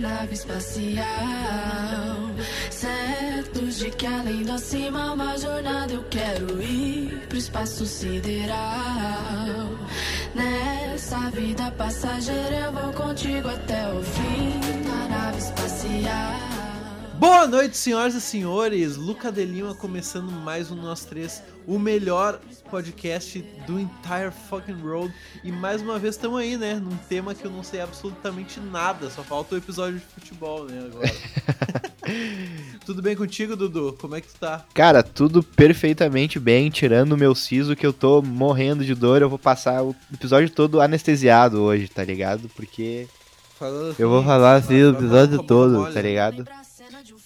nave espacial. Certos de que além do acima, uma jornada eu quero ir pro espaço sideral. Nessa vida passageira eu vou contigo até o fim da nave espacial. Boa noite, senhoras e senhores. Luca de Lima começando mais um Nós Três, o melhor podcast do entire fucking road. E mais uma vez estamos aí, né? Num tema que eu não sei absolutamente nada. Só falta o episódio de futebol, né? Agora. tudo bem contigo, Dudu? Como é que tu tá? Cara, tudo perfeitamente bem, tirando o meu siso que eu tô morrendo de dor. Eu vou passar o episódio todo anestesiado hoje, tá ligado? Porque Falando eu vou assim, falar assim o episódio todo, tá ligado?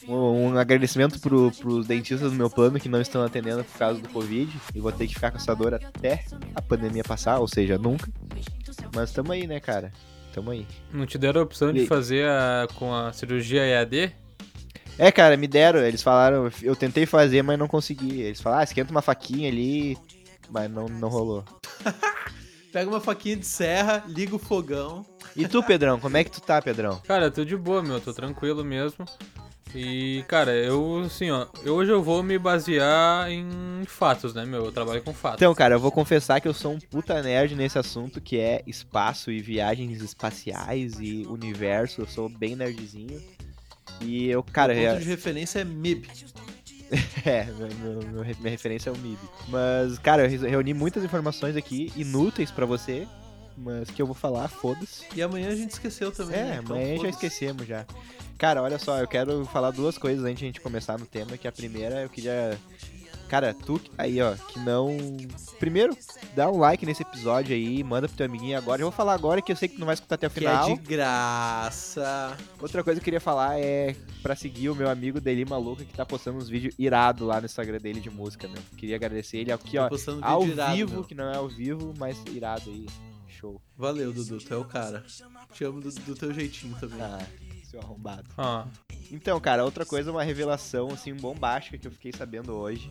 Um, um agradecimento pro, pros dentistas do meu plano que não estão atendendo por causa do Covid. E vou ter que ficar com essa dor até a pandemia passar, ou seja, nunca. Mas tamo aí, né, cara? Tamo aí. Não te deram a opção de E- fazer a- com a cirurgia EAD? É, cara, me deram. Eles falaram, eu tentei fazer, mas não consegui. Eles falaram, ah, esquenta uma faquinha ali, mas não, não rolou. Pega uma faquinha de serra, liga o fogão. E tu, Pedrão, como é que tu tá, Pedrão? Cara, tô de boa, meu, tô tranquilo mesmo. E, cara, eu, assim, ó, eu- hoje eu vou me basear em fatos, né, meu? Eu trabalho com fatos. Então, cara, eu vou confessar que eu sou um puta nerd nesse assunto que é espaço e viagens espaciais e universo. Eu sou bem nerdzinho. E eu, cara, o ponto é, de referência é MIB. é meu- meu- minha referência é o MIB. Mas, cara, eu re- reuni muitas informações aqui, inúteis pra você, mas que eu vou falar, foda-se. E amanhã a gente esqueceu também. É, né? Então, amanhã já esquecemos já. Cara, olha só, eu quero falar duas coisas antes de a gente começar no tema, que a primeira eu queria. Cara, tu aí, ó, que não. Primeiro, dá um like nesse episódio aí, manda pro teu amiguinho agora. Eu vou falar agora que eu sei que tu não vai escutar até o Que final. é de graça. Outra coisa que eu queria falar é pra seguir o meu amigo Deli Maluca, que tá postando uns vídeos irados lá no Instagram dele de música, meu. Queria agradecer ele aqui, Tô ó. Ao irado, vivo, meu. que não é ao vivo, mas irado aí. Show. Valeu, Dudu, tu é o cara. Te amo do, do teu jeitinho também. Ah, seu arrombado. Ó, Então, cara, outra coisa, uma revelação, assim, bombástica que eu fiquei sabendo hoje,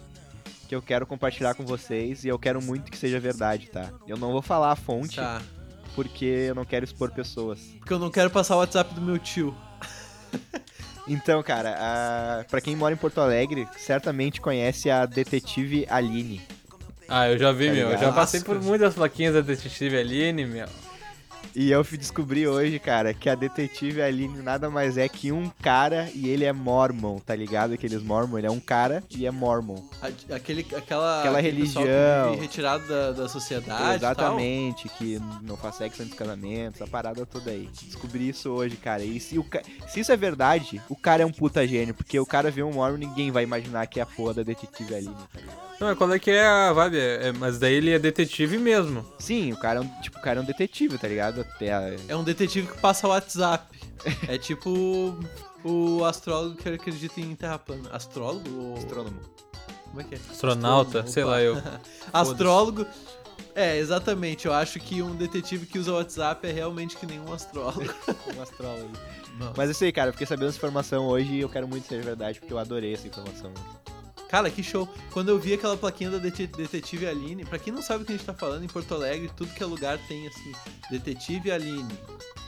que eu quero compartilhar com vocês e eu quero muito que seja verdade, tá? Eu não vou falar a fonte, Tá. porque eu não quero expor pessoas. Porque eu não quero passar o WhatsApp do meu tio. Então, cara, a... pra quem mora em Porto Alegre, certamente conhece a detetive Aline. Ah, eu já vi, Tá meu. Eu já passei por muitas plaquinhas da Detetive Aline, meu. E eu fui descobrir hoje, cara, que a detetive Aline nada mais é que um cara e ele é mormon, tá ligado? Aqueles mormon, ele é um cara e é mormon. Aquele, aquela, Aquela religião. retirado da, da sociedade. Exatamente, que não faz sexo antes do casamento, essa parada toda aí. Descobri isso hoje, cara. E se, o se isso é verdade, o cara é um puta gênio, porque o cara vê um Mormon ninguém vai imaginar que é a porra da detetive Aline, tá ligado? Não, mas qual é que é a vibe? É- é- mas daí ele é detetive mesmo. Sim, o cara é um, tipo, o cara é um detetive, tá ligado? Até a-. É um detetive que passa o WhatsApp. é tipo o, astrólogo que acredita em terra plana. Astrólogo? Ou... astrônomo. Como é que é? Astronauta, Astrônomo, sei opa. lá eu. Astrólogo. É, exatamente. Eu acho que um detetive que usa o WhatsApp é realmente que nem um astrólogo. Um astrólogo. Mas isso aí, cara, eu fiquei sabendo essa informação hoje e eu quero muito seja verdade, porque eu adorei essa informação. Cara, que show. Quando eu vi aquela plaquinha da dete- Detetive Aline, pra quem não sabe o que a gente tá falando, em Porto Alegre, tudo que é lugar tem assim, Detetive Aline,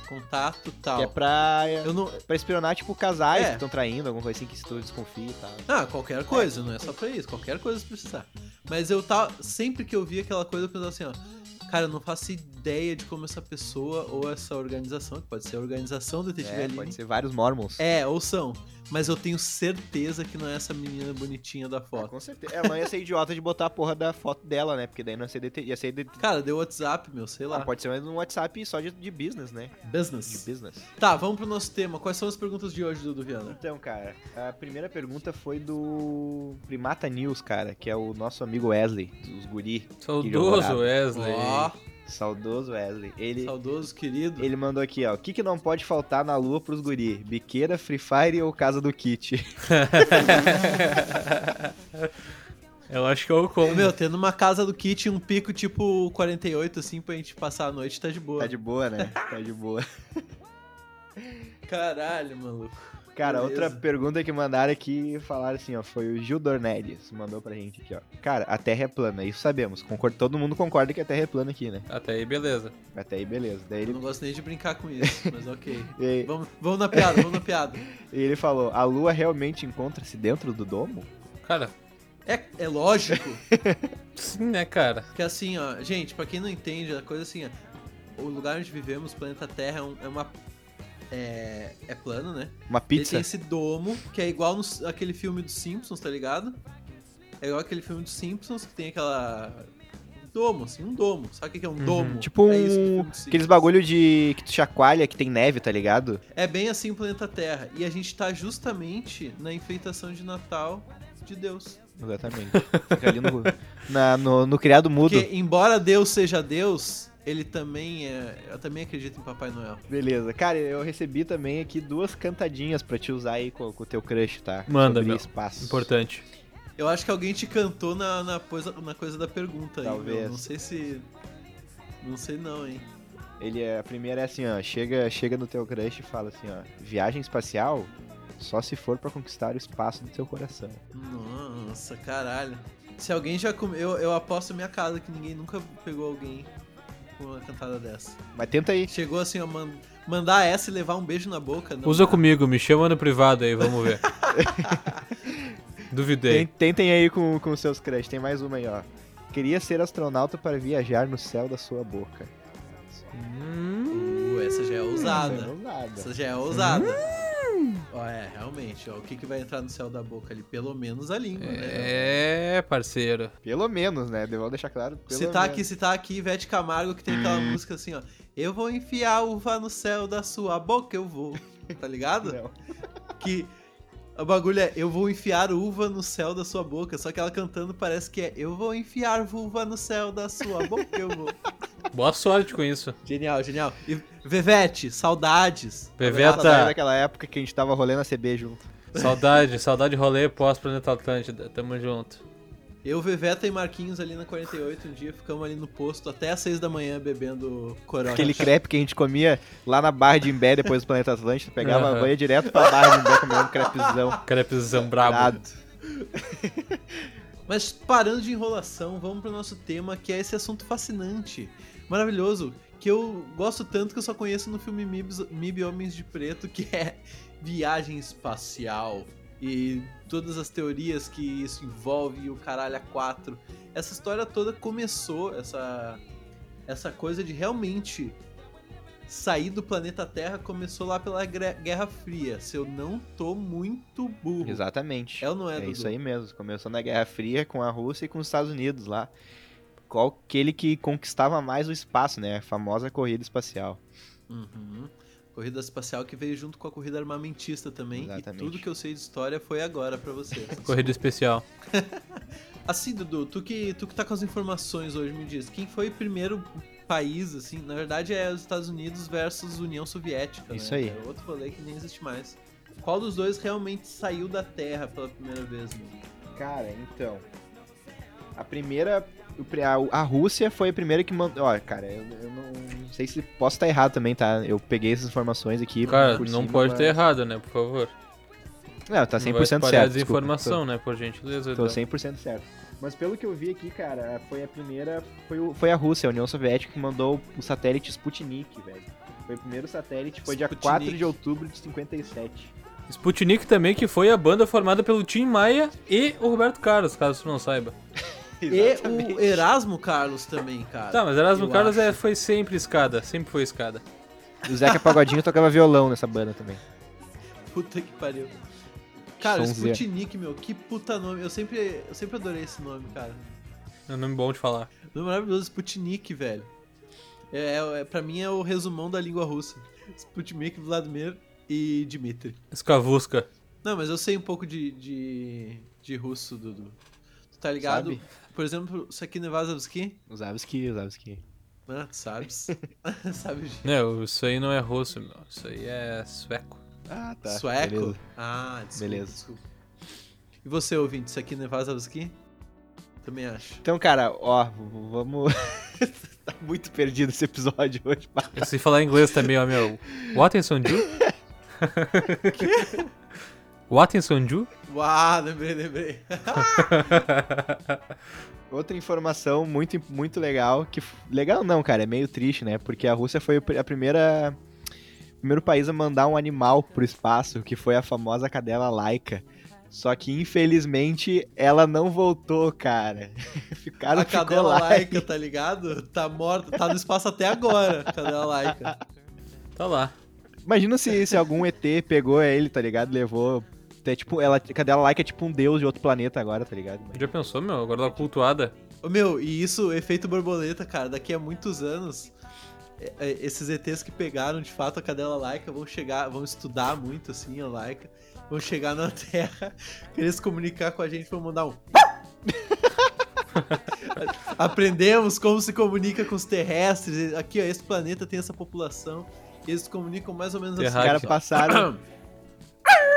contato tal. Que é pra, Eu não. pra espionar, tipo, casais É. que estão traindo, alguma coisa assim que se tu desconfia e tal. Ah, qualquer coisa, não é só pra isso, qualquer coisa se precisar. Mas eu tava. Sempre que eu via aquela coisa, eu pensava assim, ó. Cara, eu não faço ideia de como essa pessoa ou essa organização, que pode ser a organização Detetive É, Aline. pode ser vários mormons. É, ou são. Mas eu tenho certeza que não é essa menina bonitinha da É, foto. com certeza. Ela não ia ser idiota de botar a porra da foto dela, né? Porque daí não ia ser. dete- Ia ser de... Cara, deu WhatsApp, meu, sei lá. Ah, pode ser mais um WhatsApp só de, de business, né? De Business. business. Tá, vamos pro nosso tema. Quais são as perguntas de hoje, Dudu Viana? Então, cara, a primeira pergunta foi do Primata News, cara, que é o nosso amigo Wesley, dos guri. Saudoso. Wesley. Ó, Saudoso Wesley. Ele, saudoso, querido. ele mandou aqui, ó. O que, que não pode faltar na lua pros guri? Biqueira, Free Fire ou Casa do Kit? Eu acho que é o combo. Meu, tendo uma casa do kit e um pico tipo 48, assim, pra gente passar a noite, tá de boa. Tá de boa, né? Tá de boa. Caralho, maluco. Cara, Beleza. outra pergunta que mandaram aqui, falaram assim, ó, foi o Gil Dornelles, mandou pra gente aqui, ó. Cara, a Terra é plana, isso sabemos. Concordo, todo mundo concorda que a Terra é plana aqui, né? Até aí, beleza. Até aí, beleza. Daí Eu ele, não gosto nem de brincar com isso, mas ok. e- Vamos, vamos na piada, vamos na piada. e ele falou, a Lua realmente encontra-se dentro do domo? Cara, É, é lógico sim, né, cara? que assim, ó, gente, pra quem não entende, a coisa assim, ó, o lugar onde vivemos, o planeta Terra, é, um- é uma. É, é plano, né? Uma Ele pizza? tem esse domo, que é igual no, aquele filme dos Simpsons, tá ligado? É igual aquele filme dos Simpsons, que tem aquela. Domo, assim, um domo. Sabe o que é um domo? Tipo é um... Aqueles bagulho de... que tu chacoalha, que tem neve, tá ligado? É bem assim o planeta Terra. E a gente tá justamente na enfeitação de Natal de Deus. Exatamente. Fica ali no, na- no, no criado mudo. Porque, embora Deus seja Deus, ele também é. Eu também acredito em Papai Noel. Beleza. Cara, eu recebi também aqui duas cantadinhas pra te usar aí com, o teu crush, tá? Manda, Sobre meu. espaço. Importante. Eu acho que alguém te cantou na, na, coisa, na coisa da pergunta aí, Talvez. meu. Não sei se. Não sei não, hein? Ele é, a primeira é assim, ó, chega, chega no teu crush e fala assim, ó, viagem espacial só se for pra conquistar o espaço do teu coração. Nossa, caralho. Se alguém já comeu. Eu, eu aposto minha casa que ninguém nunca pegou alguém com uma cantada dessa. Mas tenta aí. Chegou assim, ó, man- mandar essa e levar um beijo na boca. Não Usa dá. comigo, me chama no privado aí, vamos ver. Duvidei. Ten- Tentem aí com, com seus crush. Tem mais uma aí, ó. Queria ser astronauta para viajar no céu da sua boca. Uh, essa já é ousada. Essa é ousada. Essa já é ousada. Ó, é, realmente, ó. O que, que vai entrar no céu da boca ali? Pelo menos a língua, né? É, parceiro. Pelo menos, né? Vou deixar claro. Pelo Se tá menos. aqui, se tá aqui, Ivete Camargo, que tem aquela música assim, ó. Eu vou enfiar uva no céu da sua boca, eu vou. Tá ligado? Não. Que o bagulho é eu vou enfiar uva no céu da sua boca. Só que ela cantando parece que é eu vou enfiar vulva no céu da sua boca, eu vou. Boa sorte com isso. Genial, genial. E Vevete, saudades. Saudade Veveta, daquela época que a gente tava rolando a CB junto. saudade, saudade rolê pós-Planeta Atlântida. Tamo junto. Eu, Veveta e Marquinhos ali na 48, um dia ficamos ali no posto até às 6 da manhã bebendo corona. Aquele crepe que a gente comia lá na Barra de Imbé depois do Planeta Atlântico. Pegava Aham. a banha direto pra Barra de Imbé comendo um crepezão. Crepezão brabo. Mas parando de enrolação, vamos pro nosso tema, que é esse assunto fascinante, maravilhoso, que eu gosto tanto que eu só conheço no filme Mibs- Mib Homens de Preto, que é viagem espacial e todas as teorias que isso envolve e o caralho a quatro. Essa história toda começou, essa, essa coisa de realmente sair do planeta Terra começou lá pela Guerra Fria, se eu não tô muito burro. Exatamente. É ou não é, É Dudu? isso aí mesmo. Começou na Guerra Fria com a Rússia e com os Estados Unidos lá. Qual aquele que conquistava mais o espaço, né? A famosa corrida espacial. Uhum. Corrida espacial que veio junto com a corrida armamentista também. Exatamente. E tudo que eu sei de história foi agora pra você. Corrida especial. assim, Dudu, tu que, tu que tá com as informações hoje, me diz, quem foi o primeiro país, assim, na verdade é os Estados Unidos versus União Soviética, Isso né? aí. É outro rolê que nem existe mais. Qual dos dois realmente saiu da Terra pela primeira vez, meu? Cara, então. A primeira. A, a Rússia foi a primeira que mandou. Ó, cara, eu, eu não sei se posso estar errado também, tá? Eu peguei essas informações aqui. Cara, não cima, pode mas- ter errado, né? Por favor. Não, tá Não 100% vai certo. desculpa. desinformação, né? Por gentileza. Tô, tô Edu. 100% certo. Mas pelo que eu vi aqui, cara, foi a primeira. Foi, o- foi a Rússia, a União Soviética, que mandou o satélite Sputnik, velho. Foi o primeiro satélite, foi dia Sputnik. 4 de outubro de 57. Sputnik também, que foi a banda formada pelo Tim Maia e o Roberto Carlos, caso tu não saiba. E o Erasmo Carlos também, cara. Tá, mas Erasmo Eu Carlos é, foi sempre escada, sempre foi escada. O Zeca Pagodinho tocava violão nessa banda também. Puta que pariu. Cara, Sonzeira. Sputnik, meu, que puta nome. Eu sempre, eu sempre adorei esse nome, cara. É um nome bom de falar. Nome maravilhoso, Sputnik, velho. É, é, pra mim é o resumão da língua russa. Sputnik, Vladimir e Dmitry. Skavusca. Não, mas eu sei um pouco de, de, de russo, Dudu. Tu tá ligado? Sabe? Por exemplo, isso aqui Nevazovski, Usava ski, usava ski. né? Tu sabes? Sabe de Não, isso aí não é russo, meu. Isso aí é sueco. Ah, tá. sueco? beleza. Ah, desculpa, Beleza. desculpa. E você, ouvinte, isso aqui Nevazovski? Também acho. Então, cara, ó, vamos. tá muito perdido esse episódio hoje. pá. Se falar inglês também, ó, meu. What is on you? What in Sonju? Uau, lembrei, lembrei. Outra informação muito, muito legal, que legal não, cara, é meio triste, né? Porque a Rússia foi a primeira o primeiro país a mandar um animal pro espaço, que foi a famosa cadela laica. Só que infelizmente ela não voltou, cara. Ficaram a cadela laica, tá ligado? Tá morta, tá no espaço até agora, a cadela laica. Tá lá. Imagina se, se algum ET pegou ele, tá ligado? Levou até tipo, ela, a cadela laica é tipo um deus de outro planeta agora, tá ligado? Já pensou, meu? Agora tá cultuada. Ô, Meu, e isso, efeito borboleta, cara, daqui a muitos anos, é, é, esses ETs que pegaram de fato a cadela laica vão chegar, vão estudar muito assim a laica, vão chegar na Terra, querer se comunicar com a gente, vão mandar um. Aprendemos como se comunica com os terrestres. Aqui, ó, esse planeta tem essa população. E eles se comunicam mais ou menos Os assim. caras Terráqueo. passaram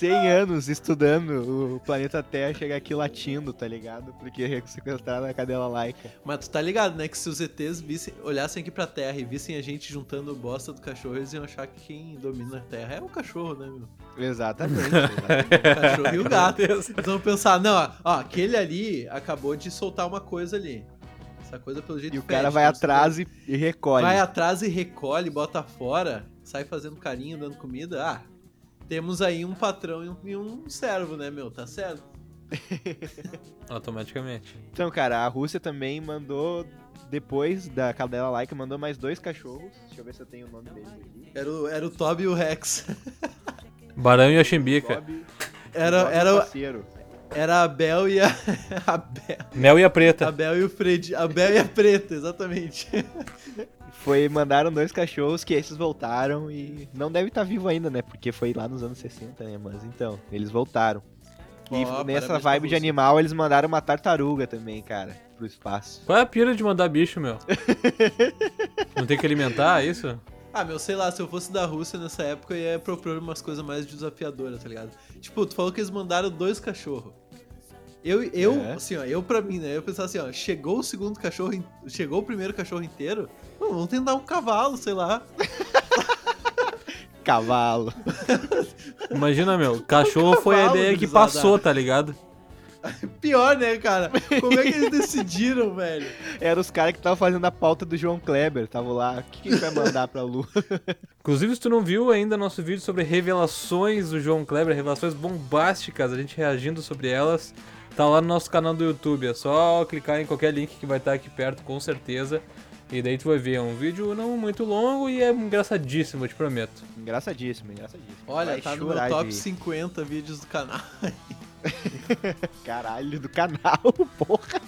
100 anos estudando o planeta Terra chegar aqui latindo, tá ligado? Porque sequestraram a cadela laica. Mas tu tá ligado, né? Que se os ETs vissem, olhassem aqui pra Terra e vissem a gente juntando bosta do cachorro, eles iam achar que quem domina a Terra é o cachorro, né, meu? Exatamente. exatamente. O cachorro e o gato. Eles vão pensar, não, ó, ó, aquele ali acabou de soltar uma coisa ali. Essa coisa pelo jeito E o cara vai vamos atrás e, e recolhe. Vai atrás e recolhe, bota fora, sai fazendo carinho, dando comida. Ah, temos aí um patrão e um, e um servo, né, meu? Tá certo? Automaticamente. Então, cara, a Rússia também mandou, depois da cadela laica, mandou mais dois cachorros. Deixa eu ver se eu tenho o nome deles aqui. Era o, era o Toby e o Rex. Barão e a Chimbica. Bob- Era, era, parceiro. era a Bel e a. A Bel, Mel e a a Preta. Bel e o Fred. A Bel e a Preta, exatamente. Foi, mandaram dois cachorros que esses voltaram e não deve estar vivo ainda, né? Porque foi lá nos anos 60, né? Mas então, eles voltaram. E nessa vibe de animal, eles mandaram uma tartaruga também, cara, pro espaço. Qual é a pira de mandar bicho, meu? Não tem que alimentar, é isso? Ah, meu, sei lá, se eu fosse da Rússia nessa época, eu ia propor umas coisas mais desafiadoras, tá ligado? Tipo, tu falou que eles mandaram dois cachorros. Eu, eu É. assim, ó, eu pra mim, né? Eu pensava assim, ó, chegou o segundo cachorro, chegou o primeiro cachorro inteiro, vamos tentar um cavalo, sei lá. Cavalo. Imagina, meu. Cachorro foi a ideia que passou, tá ligado? Pior, né, cara? Como é que eles decidiram, velho? Eram os caras que estavam fazendo a pauta do João Kleber. Estavam lá, o que, que vai mandar pra Lua? Inclusive, se tu não viu ainda nosso vídeo sobre revelações do João Kleber, revelações bombásticas, a gente reagindo sobre elas, tá lá no nosso canal do YouTube. É só clicar em qualquer link que vai estar aqui perto, com certeza. E daí tu vai ver, é um vídeo não muito longo e é engraçadíssimo, eu te prometo. engraçadíssimo, engraçadíssimo. Olha, Vai tá no meu top de- 50 vídeos do canal. Caralho, do canal, porra.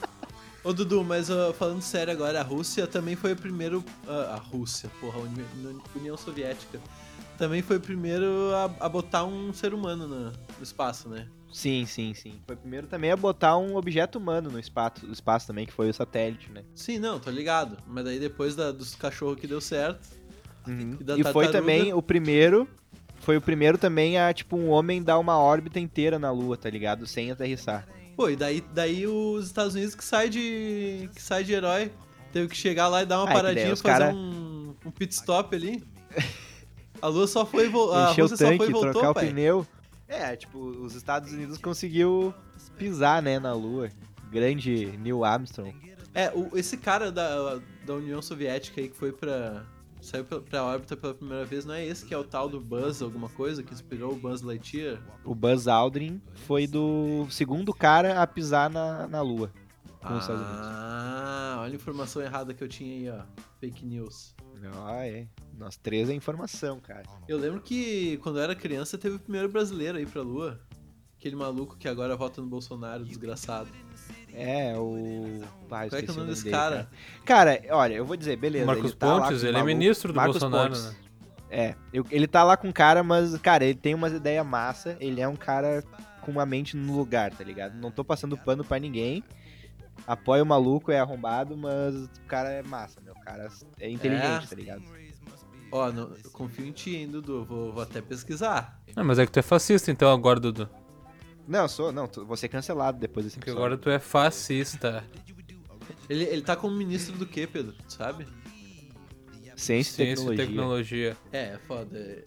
Ô Dudu, mas ó, falando sério agora, a Rússia também foi o primeiro. ah, a Rússia, porra, a Uni- Uni- União Soviética. Também foi o primeiro a, a botar um ser humano no, no espaço, né? Sim, sim, sim. Foi primeiro também a botar um objeto humano no espaço, no espaço também, que foi o satélite, né? Sim, não, tô ligado. Mas daí depois da- dos cachorros que deu certo. E da E foi também o primeiro. Foi o primeiro também a, tipo, um homem dar uma órbita inteira na Lua, tá ligado? Sem aterrissar. Pô, e daí, daí os Estados Unidos que sai de. que sai de herói. Teve que chegar lá e dar uma Ah, é paradinha, fazer cara- um, um pit stop ali. A Lua só foi e voltou. A Encher o Rússia só foi tanque, e voltou, trocar o pai. pneu. É, tipo, os Estados Unidos conseguiu pisar, né, na Lua. Grande Neil Armstrong. É, o- esse cara da, da União Soviética aí que foi pra. saiu pra, pra órbita pela primeira vez, não é esse que é o tal do Buzz, alguma coisa, que inspirou o Buzz Lightyear? O Buzz Aldrin foi do segundo cara a pisar na, na Lua. Com os Estados Unidos. Ah, olha a informação errada que eu tinha aí, ó. Fake news. Ah, é. Nós três é informação, cara. Eu lembro que quando eu era criança teve o primeiro brasileiro aí pra Lua. Aquele maluco que agora vota no Bolsonaro, desgraçado. É, o. Ah, Qual é que é o nome desse dele, cara? Cara, olha, eu vou dizer, beleza. Marcos ele tá Pontes, ele é maluco- ministro do Marcos Bolsonaro, Pontes. né? É, eu- ele tá lá com o cara, mas, cara, ele tem umas ideias massa. Ele é um cara com uma mente no lugar, tá ligado? Não tô passando pano pra ninguém. Apoia o maluco, é arrombado, mas o cara é massa, meu. O cara é inteligente, É? tá ligado? Ó, não- eu confio em ti, hein, Dudu. Vou, vou até pesquisar. Ah, mas é que tu é fascista então agora, Dudu. Não, eu sou, não, tô- vou ser cancelado depois desse Porque episódio. agora tu é fascista. Ele, ele tá como ministro do quê, Pedro? Tu sabe? Ciência e Ciência e tecnologia. tecnologia. É, é foda.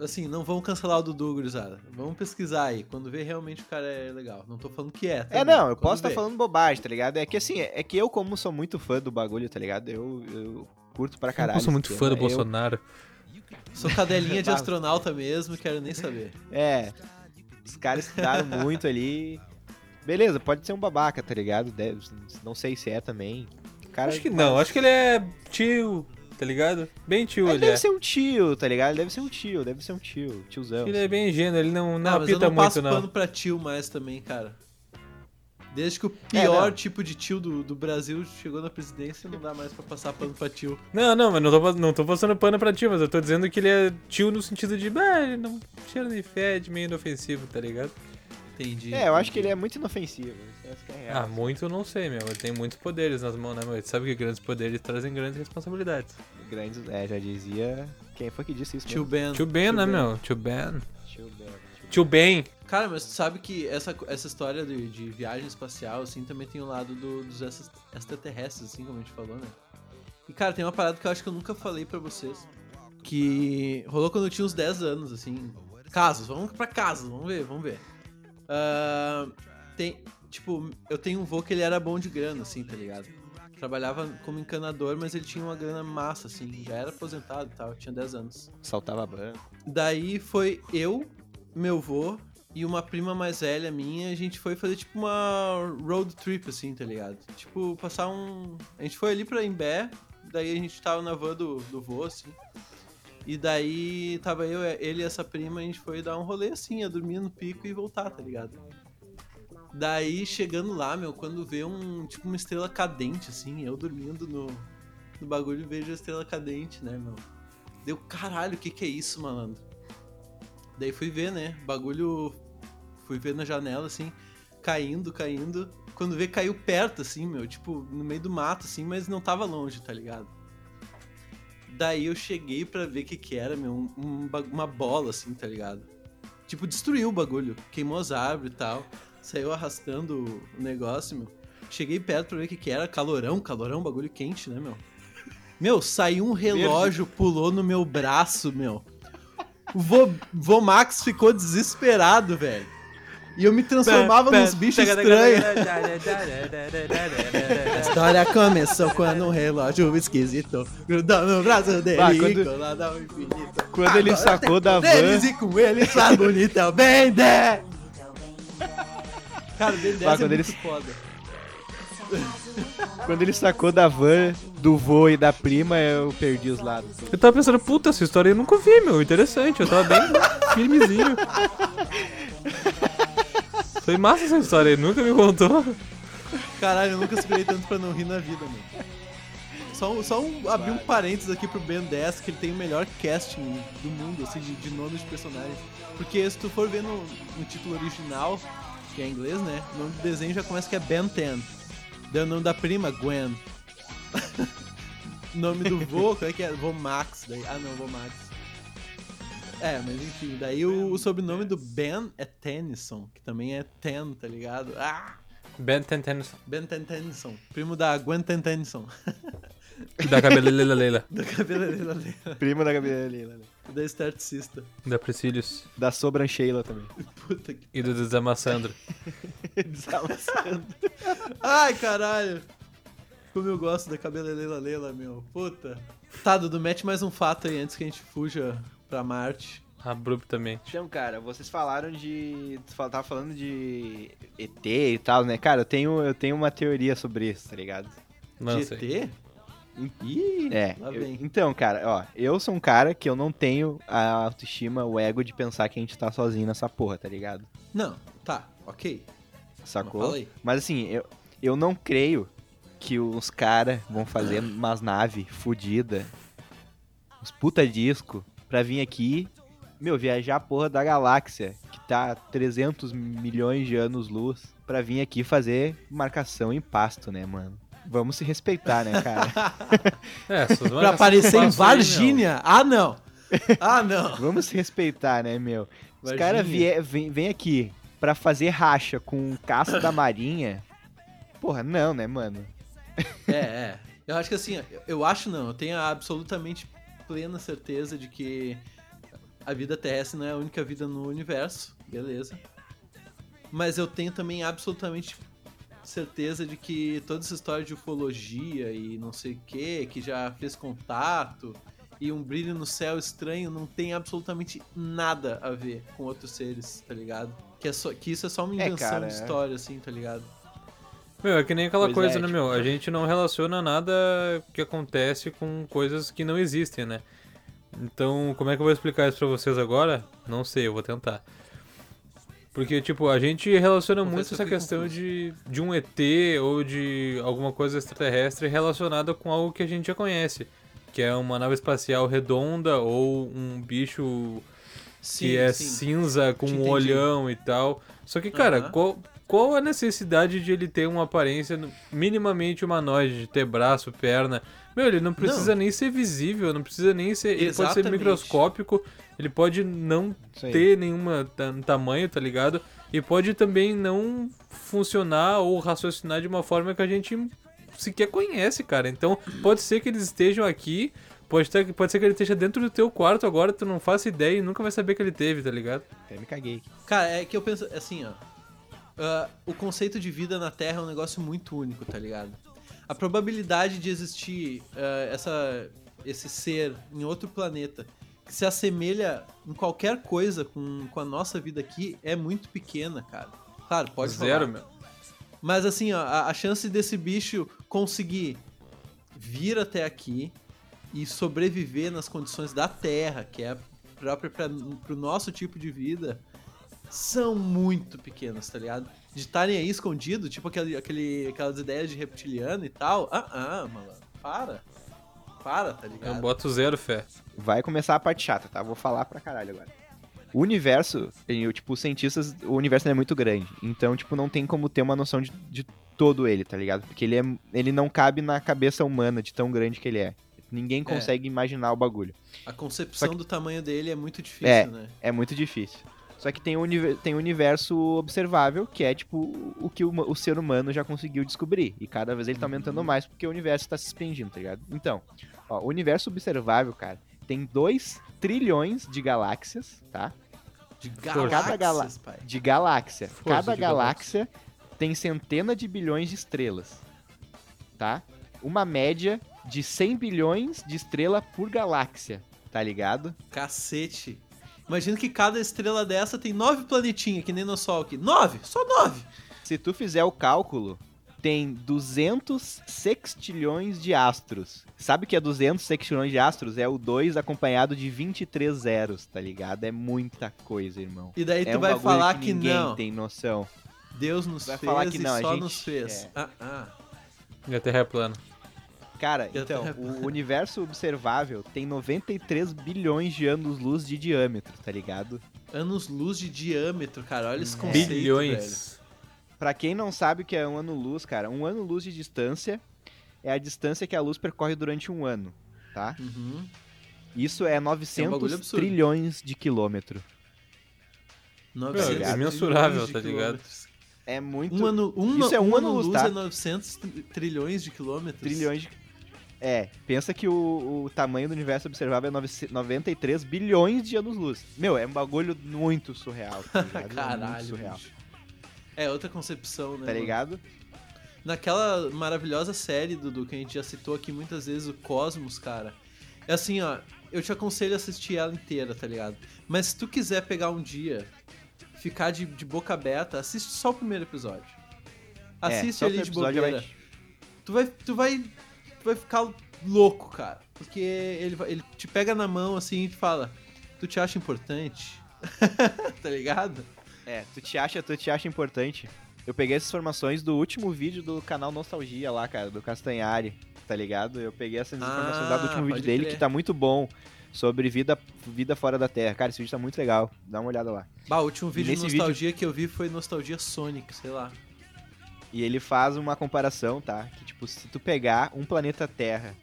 Assim, não vão cancelar o Dudu, gurizada. Vamos pesquisar aí, quando vê realmente o cara é legal. Não tô falando que é. É, também, não, eu quando posso estar vê. falando bobagem, tá ligado? É que assim, é que eu, como sou muito fã do bagulho, tá ligado? Eu, eu curto pra caralho. eu sou muito fã do. Eu- Bolsonaro. Sou cadelinha de astronauta mesmo, quero nem saber. É, os caras estudaram muito ali. Beleza, pode ser um babaca, tá ligado? Deve- não sei se é também. Cara, Acho que não, acho que ele é tio, tá ligado? Bem tio Ele ele deve é. ser um tio, tá ligado? Deve ser um tio, deve ser um tio, tiozão. Ele é bem ingênuo, ele não, não Ah, mas eu apita não passo muito, não. pano pra tio mais também, cara. Desde que o pior não. tipo de tio do, do Brasil chegou na presidência, não dá mais pra passar pano pra tio. Não, não, mas não tô, não tô passando pano pra tio, mas eu tô dizendo que ele é tio no sentido de, ah, ele não cheira nem fede, meio inofensivo, tá ligado? Entendi. É, eu acho que ele é muito inofensivo. Essa que é real. Ah, muito eu não sei, meu. Ele tem muitos poderes nas mãos, né, meu? Ele sabe que grandes poderes trazem grandes responsabilidades. Grandes, é, já dizia. Quem foi que disse isso? Tio mesmo? Ben. Tio Ben, né, meu? Tio Ben. Tio Ben. tio Ben. Cara, mas tu sabe que essa, essa história de, de viagem espacial, assim, também tem o lado do- dos extra- extraterrestres, assim, como a gente falou, né? E, cara, tem uma parada que eu acho que eu nunca falei pra vocês. Que rolou quando eu tinha uns 10 anos, assim. Casos, vamos pra casos, vamos ver, vamos ver. Ah, tem, tipo, eu tenho um vô que ele era bom de grana, assim, tá ligado? Trabalhava como encanador, mas ele tinha uma grana massa, assim. Já era aposentado e tal, tinha 10 anos. Saltava banco. Daí foi eu, meu vô e uma prima mais velha minha. A gente foi fazer tipo uma road trip, assim, tá ligado? Tipo, passar um. A gente foi ali pra Imbé, daí a gente tava na van do, do vô, assim. E daí tava eu, ele e essa prima, a gente foi dar um rolê assim, ia dormir no pico e voltar, tá ligado? Daí chegando lá, meu, quando vê um. Tipo uma estrela cadente, assim, eu dormindo no, no bagulho vejo a estrela cadente, né, meu? Deu caralho, o que que é isso, malandro? Daí fui ver, né? Bagulho. Fui ver na janela, assim, caindo, caindo. Quando vê, caiu perto, assim, meu. Tipo, no meio do mato, assim, mas não tava longe, tá ligado? Daí eu cheguei pra ver o que que era, meu. um- um uma bola, assim, tá ligado? Tipo, destruiu o bagulho. Queimou as árvores e tal. Saiu arrastando o negócio, meu. Cheguei perto pra ver o que que era. Calorão, calorão, bagulho quente, né, meu? Meu, saiu um relógio, pulou no meu braço, meu. O vô, Max ficou desesperado, velho. E eu me transformava nos bichos estranhos. A história começou quando um relógio esquisito grudou no braço dele Bah, e quando-. Quando ele sacou da van. e com ele faz bonitão, bem de... Cara, o Ben 10 Bah, é quando muito ele- foda. Quando ele sacou da van, do vô e da prima, eu perdi os lados. Eu tava pensando, puta, essa história eu nunca vi, meu. Interessante. Eu tava bem firmezinho. Foi massa essa história aí, nunca me contou. Caralho, eu nunca esperei tanto pra não rir na vida, mano. Só, só um, abrir um parênteses aqui pro Ben 10, que ele tem o melhor casting do mundo, assim, de, de nomes de personagens. Porque se tu for ver no, no título original, que é em inglês, né? O nome do desenho já começa que é Ben 10. Daí o nome da prima, Gwen. o nome do vô, qual é que é? Vô Max. Daí, ah, não, vô Max. É, mas enfim, daí o, o sobrenome do Ben é Tennyson, que também é Ten, tá ligado? Ah! Ben Tentenson. Ben Tennyson, primo da Gwen Tennyson. Da cabeleira Leila. da cabeleireira Leila, Prima da Gabriela. né? Da esteticista. Da Priscilius. Da sobrancheila também. Puta que... E do Desamassandro. Desamassando. Ai, caralho. Como eu gosto da cabeleireira Leila, meu. Puta. Tá, Dudu, mete mais um fato aí antes que a gente fuja pra Marte. Abruptamente. Então, cara, vocês falaram de. Tu tava falando de ET e tal, né? Cara, eu tenho, eu tenho uma teoria sobre isso, tá ligado? Lança aí. GT? Ih, É. eu- então, cara, ó, eu sou um cara que eu não tenho a autoestima, o ego de pensar que a gente tá sozinho nessa porra, tá ligado? Não, tá, ok. Sacou? Mas assim, eu, eu não creio que os caras vão fazer umas naves fodidas, uns puta disco, pra vir aqui, meu, viajar a porra da galáxia, que tá a 300 milhões de anos-luz, pra vir aqui fazer marcação em pasto, né, mano? Vamos se respeitar, né, cara? É, essas Pra aparecer em Varginha? Ah, não. Ah, não. Vamos se respeitar, né, meu? Os caras vêm vem aqui pra fazer racha com caça da marinha. Porra, não, né, mano? É, é. Eu acho que assim, eu- acho não, eu tenho a absolutamente plena certeza de que a vida terrestre não é a única vida no universo, beleza. Mas eu tenho também absolutamente certeza de que toda essa história de ufologia e não sei o que, que já fez contato e um brilho no céu estranho não tem absolutamente nada a ver com outros seres, tá ligado? Que, é só, que isso é só uma É, invenção cara, de é. história, assim, tá ligado? Meu, é que nem aquela Pois coisa, é, né, tipo, meu? A gente não relaciona nada que acontece com coisas que não existem, né? Então, como é que eu vou explicar isso pra vocês agora? Não sei, eu vou tentar. Porque, tipo, a gente relaciona Confesso muito que eu essa fiquei questão confuso. de, de um ET ou de alguma coisa extraterrestre relacionada com algo que a gente já conhece. Que é uma nave espacial redonda ou um bicho que é cinza com Te um entendi. olhão e tal. Só que, cara, Aham. qual, qual a necessidade de ele ter uma aparência minimamente humanoide, de ter braço, perna? Meu, ele não precisa nem ser visível, não precisa nem ser. Ele pode ser Exatamente. microscópico, ele pode não ter nenhuma ta- tamanho, tá ligado? E pode também não funcionar ou raciocinar de uma forma que a gente sequer conhece, cara. Então, pode ser que eles estejam aqui, pode, ter, pode ser que ele esteja dentro do teu quarto agora, tu não faça ideia e nunca vai saber que ele teve, tá ligado? Até me caguei. Cara, é que eu penso assim, ó. ah, o conceito de vida na Terra é um negócio muito único, tá ligado? A probabilidade de existir ah, essa, esse ser em outro planeta se assemelha em qualquer coisa com, com a nossa vida aqui é muito pequena, cara. Claro, pode Zero, rolar. meu. Mas assim, ó, a, a chance desse bicho conseguir vir até aqui e sobreviver nas condições da Terra, que é própria para o nosso tipo de vida, são muito pequenas, tá ligado? De estarem aí escondidos, tipo aquele, aquele, aquelas ideias de reptiliano e tal. Ah, ah, mano, para. Para, tá Eu ligado? boto zero fé. Vai começar a parte chata, tá? Vou falar pra caralho agora. O universo, eu, tipo, os cientistas, o universo não é muito grande. Então, tipo, não tem como ter uma noção de, de todo ele, tá ligado? Porque ele, é, ele não cabe na cabeça humana de tão grande que ele é. Ninguém consegue imaginar o bagulho. A concepção que- do tamanho dele é muito difícil, É. né? É muito difícil. Só que tem o, tem o universo observável, que é, tipo, o que o, o ser humano já conseguiu descobrir. E cada vez ele tá aumentando mais porque o universo tá se expandindo, tá ligado? Então, ó, o universo observável, cara, tem 2 trilhões de galáxias, tá? De Cada galáxias, gala- pai. De galáxia. Força Cada de galáxia tem centenas de bilhões de estrelas, tá? Uma média de 100 bilhões de estrela por galáxia, tá ligado? Cacete. Imagina que cada estrela dessa tem nove planetinhas, que nem no Sol aqui. Nove! Só nove! Se tu fizer o cálculo, tem 200 sextilhões de astros. Sabe o que é 200 sextilhões de astros? É o 2 acompanhado de 23 zeros, tá ligado? É muita coisa, irmão. E daí é tu um vai falar que que, ninguém não. tem noção. Deus nos Vai fez falar que e não, só gente- nos fez. é. Ah, ah. E a Terra é plana. Cara, Eu então, tô- o universo observável tem 93 bilhões de anos-luz de diâmetro, tá ligado? Anos-luz de diâmetro, cara. Olha esse conceito, velho. Bilhões. Pra quem não sabe o que é um ano-luz, cara, um ano-luz de distância é a distância que a luz percorre durante um ano, tá? Uhum. Isso é 900 bagulho absurdo. trilhões de quilômetro. 900 é imensurável, de tá ligado? quilômetros. É muito. Um ano, um, Isso é um um ano-luz, ano-luz tá? é 900 tri- trilhões de quilômetros. trilhões de. É, pensa que o, o tamanho do universo observável é 900 93 bilhões de anos-luz. Meu, é um bagulho muito surreal, tá? É muito Caralho, surreal, bicho. É outra concepção, né? tá mano? ligado? Naquela maravilhosa série, Dudu, que a gente já citou aqui muitas vezes, o Cosmos, cara. É assim, ó, eu te aconselho a assistir ela inteira, tá ligado? Mas se tu quiser pegar um dia, ficar de, de boca aberta, assiste só o primeiro episódio. É, Assiste o ali de primeiro episódio bobeira. vai- Tu vai, tu vai, vai ficar louco, cara. Porque ele, ele te pega na mão assim e fala, tu te acha importante? tá ligado? É, tu te acha, tu te acha importante. Eu peguei essas informações do último vídeo do canal Nostalgia lá, cara, do Castanhari, tá ligado? Eu peguei essas informações lá do Ah, último vídeo dele crer. que tá muito bom sobre vida, vida fora da Terra. Cara, esse vídeo tá muito legal. Dá uma olhada lá. Bah, o último vídeo de nostalgia que eu vi foi Nostalgia Sonic, sei lá. E ele faz uma comparação, tá? Que tipo, se tu pegar um planeta Terra,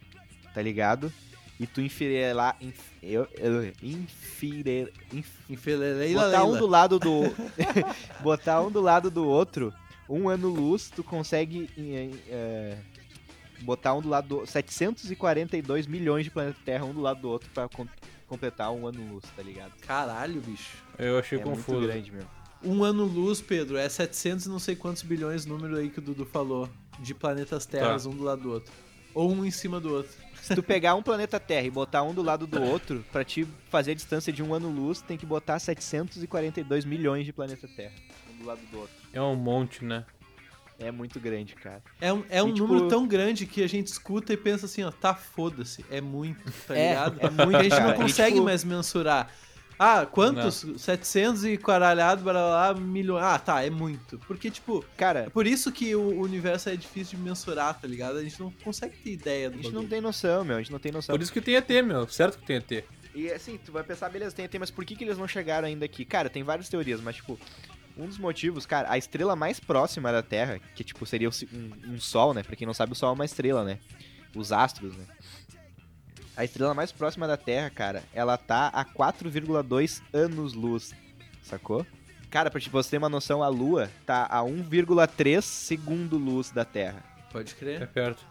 tá ligado? E tu inferir lá, eu, eu, inf, Infeleila botar um do lado do botar um do lado do outro, um ano luz, tu consegue é, botar um do lado do 742 milhões de planetas Terra um do lado do outro pra com- completar um ano luz, tá ligado? Caralho, bicho. Eu achei é confuso. muito grande mesmo. Um ano luz, Pedro, é 700 e não sei quantos bilhões número aí que o Dudu falou. De planetas terras, Tá. um do lado do outro. Ou um em cima do outro. Se tu pegar um planeta Terra e botar um do lado do outro, pra te fazer a distância de um ano luz, tem que botar 742 milhões de planeta Terra, um do lado do outro. É um monte, né? É muito grande, cara. É um, é um E, tipo- número tão grande que a gente escuta e pensa assim, ó, tá foda-se. É muito, tá É, ligado? é muito, a gente cara. não E, consegue tipo- mais mensurar. Ah, quantos? 700 e caralhado, blá, blá, blá, milhões. Ah, tá, é muito. Porque, tipo, é Cara, por isso que o universo é difícil de mensurar, tá ligado? A gente não consegue ter ideia a do gente não bagulho. tem noção, meu. A gente não tem noção. Por isso que tem ET, meu. Certo que tem ET. E assim, tu vai pensar, beleza, tem ET, mas por que, que eles não chegaram ainda aqui? Cara, tem várias teorias, mas tipo, um dos motivos, cara, a estrela mais próxima da Terra, que tipo seria um, um Sol, né? Pra quem não sabe, o Sol é uma estrela, né? Os astros, né? A estrela mais próxima da Terra, cara, ela tá a 4,2 anos-luz, sacou? Cara, pra tipo, você ter uma noção, a Lua tá a 1,3 segundo-luz da Terra. Pode É crer. perto.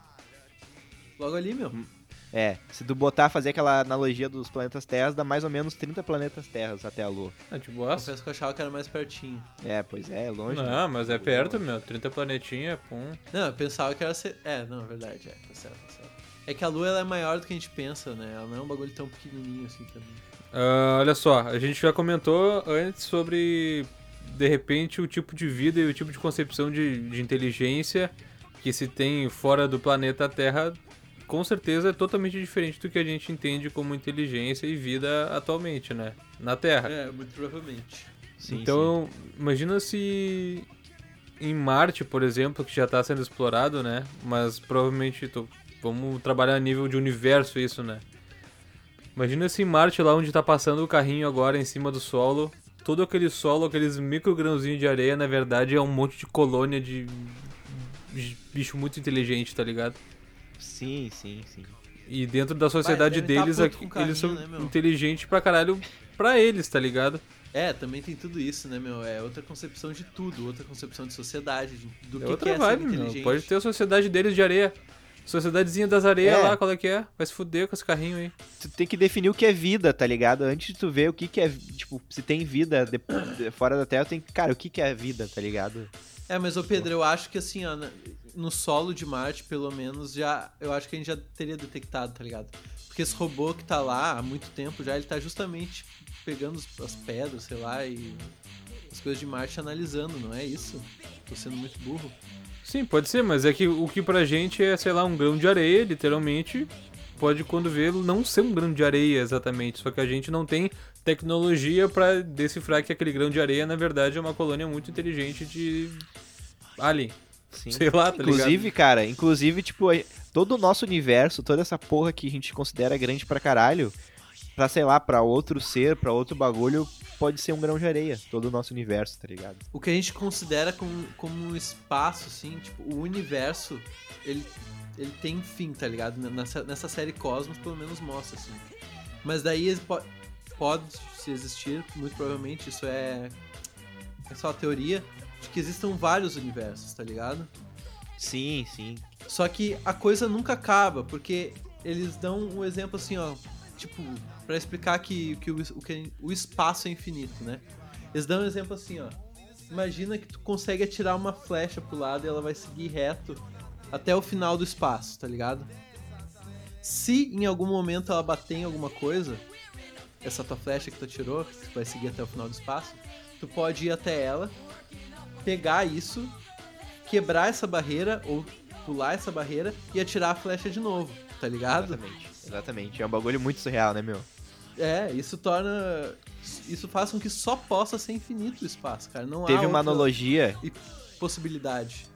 Logo ali, meu. É, se tu botar, fazer aquela analogia dos planetas Terras, dá mais ou menos 30 planetas Terras até a Lua. É de boas. Confesso que eu achava que era mais pertinho. É, pois é, é longe. né? Não, mas é perto, meu. 30 planetinha, pum. Não, eu pensava que era. Ser... É, não, é verdade, é, tá certo, tá certo. É que a lua ela é maior do que a gente pensa, né? Ela não é um bagulho tão pequenininho assim também. Ah, olha só, a gente já comentou antes sobre, de repente, o tipo de vida e o tipo de concepção de, de inteligência que se tem fora do planeta Terra, com certeza é totalmente diferente do que a gente entende como inteligência e vida atualmente, né? Na Terra. É, muito provavelmente. Sim, então, imagina se em Marte, por exemplo, que já está sendo explorado, né? Mas provavelmente tô- vamos trabalhar a nível de universo isso, né? Imagina se em Marte, lá onde tá passando o carrinho agora em cima do solo, todo aquele solo, aqueles microgrãozinhos de areia, na verdade é um monte de colônia de bicho muito inteligente, tá ligado? Sim, sim, sim. E dentro da sociedade tá deles, puto aqui- com o eles são carrinho, né, inteligentes pra caralho pra eles, tá ligado? É, também tem tudo isso, né, meu? É outra concepção de tudo, outra concepção de sociedade, de- do É que, outra que é vibe, ser meu. Pode ter a sociedade deles de areia. Sociedadezinha das areias É. lá, qual é que é? Vai se fuder com esse carrinho aí. Tu tem que definir o que é vida, tá ligado? Antes de tu ver o que, que é, tipo, se tem vida de- de- fora da Terra, tem que, cara, o que, que é vida, tá ligado? É, mas, ô Pedro, eu acho que assim, ó, no solo de Marte, pelo menos, já. Eu acho que a gente já teria detectado, tá ligado? Porque esse robô que tá lá há muito tempo já, ele tá justamente pegando os- as pedras, sei lá, e as coisas de Marte analisando, não é isso? Tô sendo muito burro. Sim, pode ser, mas é que o que pra gente é, sei lá, um grão de areia, literalmente, pode quando vê não ser um grão de areia exatamente, só que a gente não tem tecnologia pra decifrar que aquele grão de areia, na verdade, é uma colônia muito inteligente de alien. Sim. Sei lá, tá ligado? Inclusive, cara, inclusive, tipo, todo o nosso universo, toda essa porra que a gente considera grande pra caralho, pra, sei lá, pra outro ser, pra outro bagulho, pode ser um grão de areia. Todo o nosso universo, tá ligado? O que a gente considera como, como um espaço, assim, tipo, o universo, ele, ele tem fim, tá ligado? Nessa, nessa série Cosmos, pelo menos mostra, assim. Mas daí eles po- pode se existir, muito provavelmente, isso é, é só a teoria, de que existam vários universos, tá ligado? Sim, sim. Só que a coisa nunca acaba, porque eles dão um exemplo assim, ó. Tipo, pra explicar que, que, o, que o espaço é infinito, né? Eles dão um exemplo assim, ó. Imagina que tu consegue atirar uma flecha pro lado e ela vai seguir reto até o final do espaço, tá ligado? Se em algum momento ela bater em alguma coisa, essa tua flecha que tu atirou, que vai seguir até o final do espaço, tu pode ir até ela, pegar isso, quebrar essa barreira ou pular essa barreira e atirar a flecha de novo, tá ligado? Exatamente. Exatamente. É um bagulho muito surreal, né, meu? É, isso torna. Isso faz com que só possa ser infinito o espaço, cara. Não Teve uma analogia possibilidade.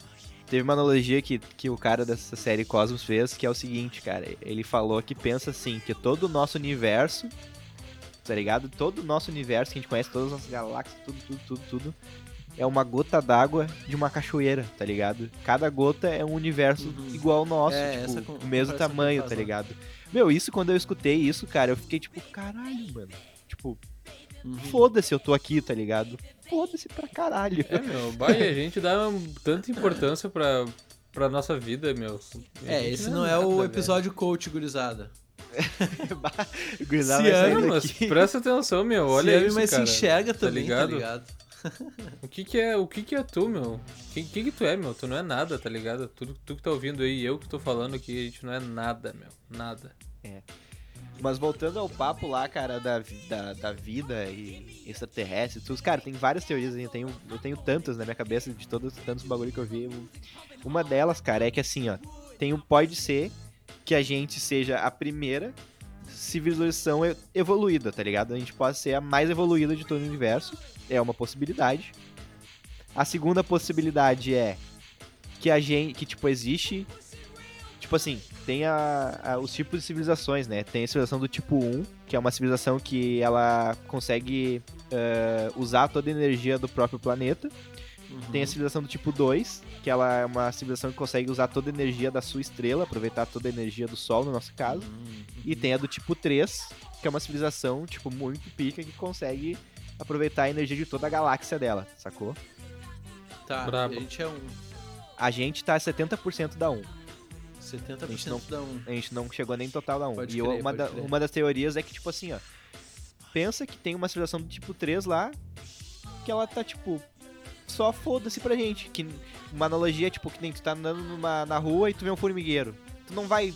Teve uma analogia que, que o cara dessa série Cosmos fez, que é o seguinte, cara. Ele falou que pensa assim, que todo o nosso universo, tá ligado? Todo o nosso universo que a gente conhece, todas as nossas galáxias, tudo, tudo, tudo, tudo, é uma gota d'água de uma cachoeira, tá ligado? Cada gota é um universo Uhum. igual ao nosso, É, tipo, o mesmo tamanho, tá lá. ligado? Meu, isso quando eu escutei isso, cara, eu fiquei tipo, caralho, mano. Tipo, Uhum. foda-se, eu tô aqui, tá ligado? Foda-se pra caralho. É, meu, bah, e a gente dá tanta importância pra, pra nossa vida, meu. É, esse não é nada, o velho. episódio coach, gurizada. Gurizada Se vai ama, Não, mas presta atenção, meu. Se Olha ama, isso, mas cara. se enxerga Tá também, tá ligado? ligado? O que que é, o que que é tu, meu? O que, que tu é, meu? Tu não é nada, tá ligado? Tu, tu que tá ouvindo aí, eu que tô falando aqui, a gente não é nada, meu. Nada. Mas voltando ao papo lá, cara, da, da, da vida e extraterrestre, tudo, cara, tem várias teorias, eu tenho, eu tenho tantas na minha cabeça de todos tantos bagulho que eu vi. Uma delas, cara, é que assim, ó, tem um, pode ser que a gente seja a primeira civilização evoluída, tá ligado? A gente pode ser a mais evoluída de todo o universo, é uma possibilidade. A segunda possibilidade é que a gente, que tipo, existe Tipo assim, tem a, a- os tipos de civilizações, né? Tem a civilização do tipo 1, que é uma civilização que ela consegue eh, usar toda a energia do próprio planeta. Tem a civilização do tipo 2, que ela é uma civilização que consegue usar toda a energia da sua estrela, aproveitar toda a energia do Sol, no nosso caso. E tem a do tipo 3, que é uma civilização, tipo, muito pica, que consegue aproveitar a energia de toda a galáxia dela, sacou? Tá, Brabo. a gente é um. A gente tá 70% da 1. 70% gente não- dá um. A gente não chegou nem total da 1. Pode e eu- crer, uma, pode da- crer. uma das teorias é que, tipo assim, ó. Pensa que tem uma civilização do tipo 3 lá, que ela tá, tipo, só foda-se pra gente. Que uma analogia, tipo, que nem tu tá andando numa, na rua e tu vê um formigueiro. Tu não vai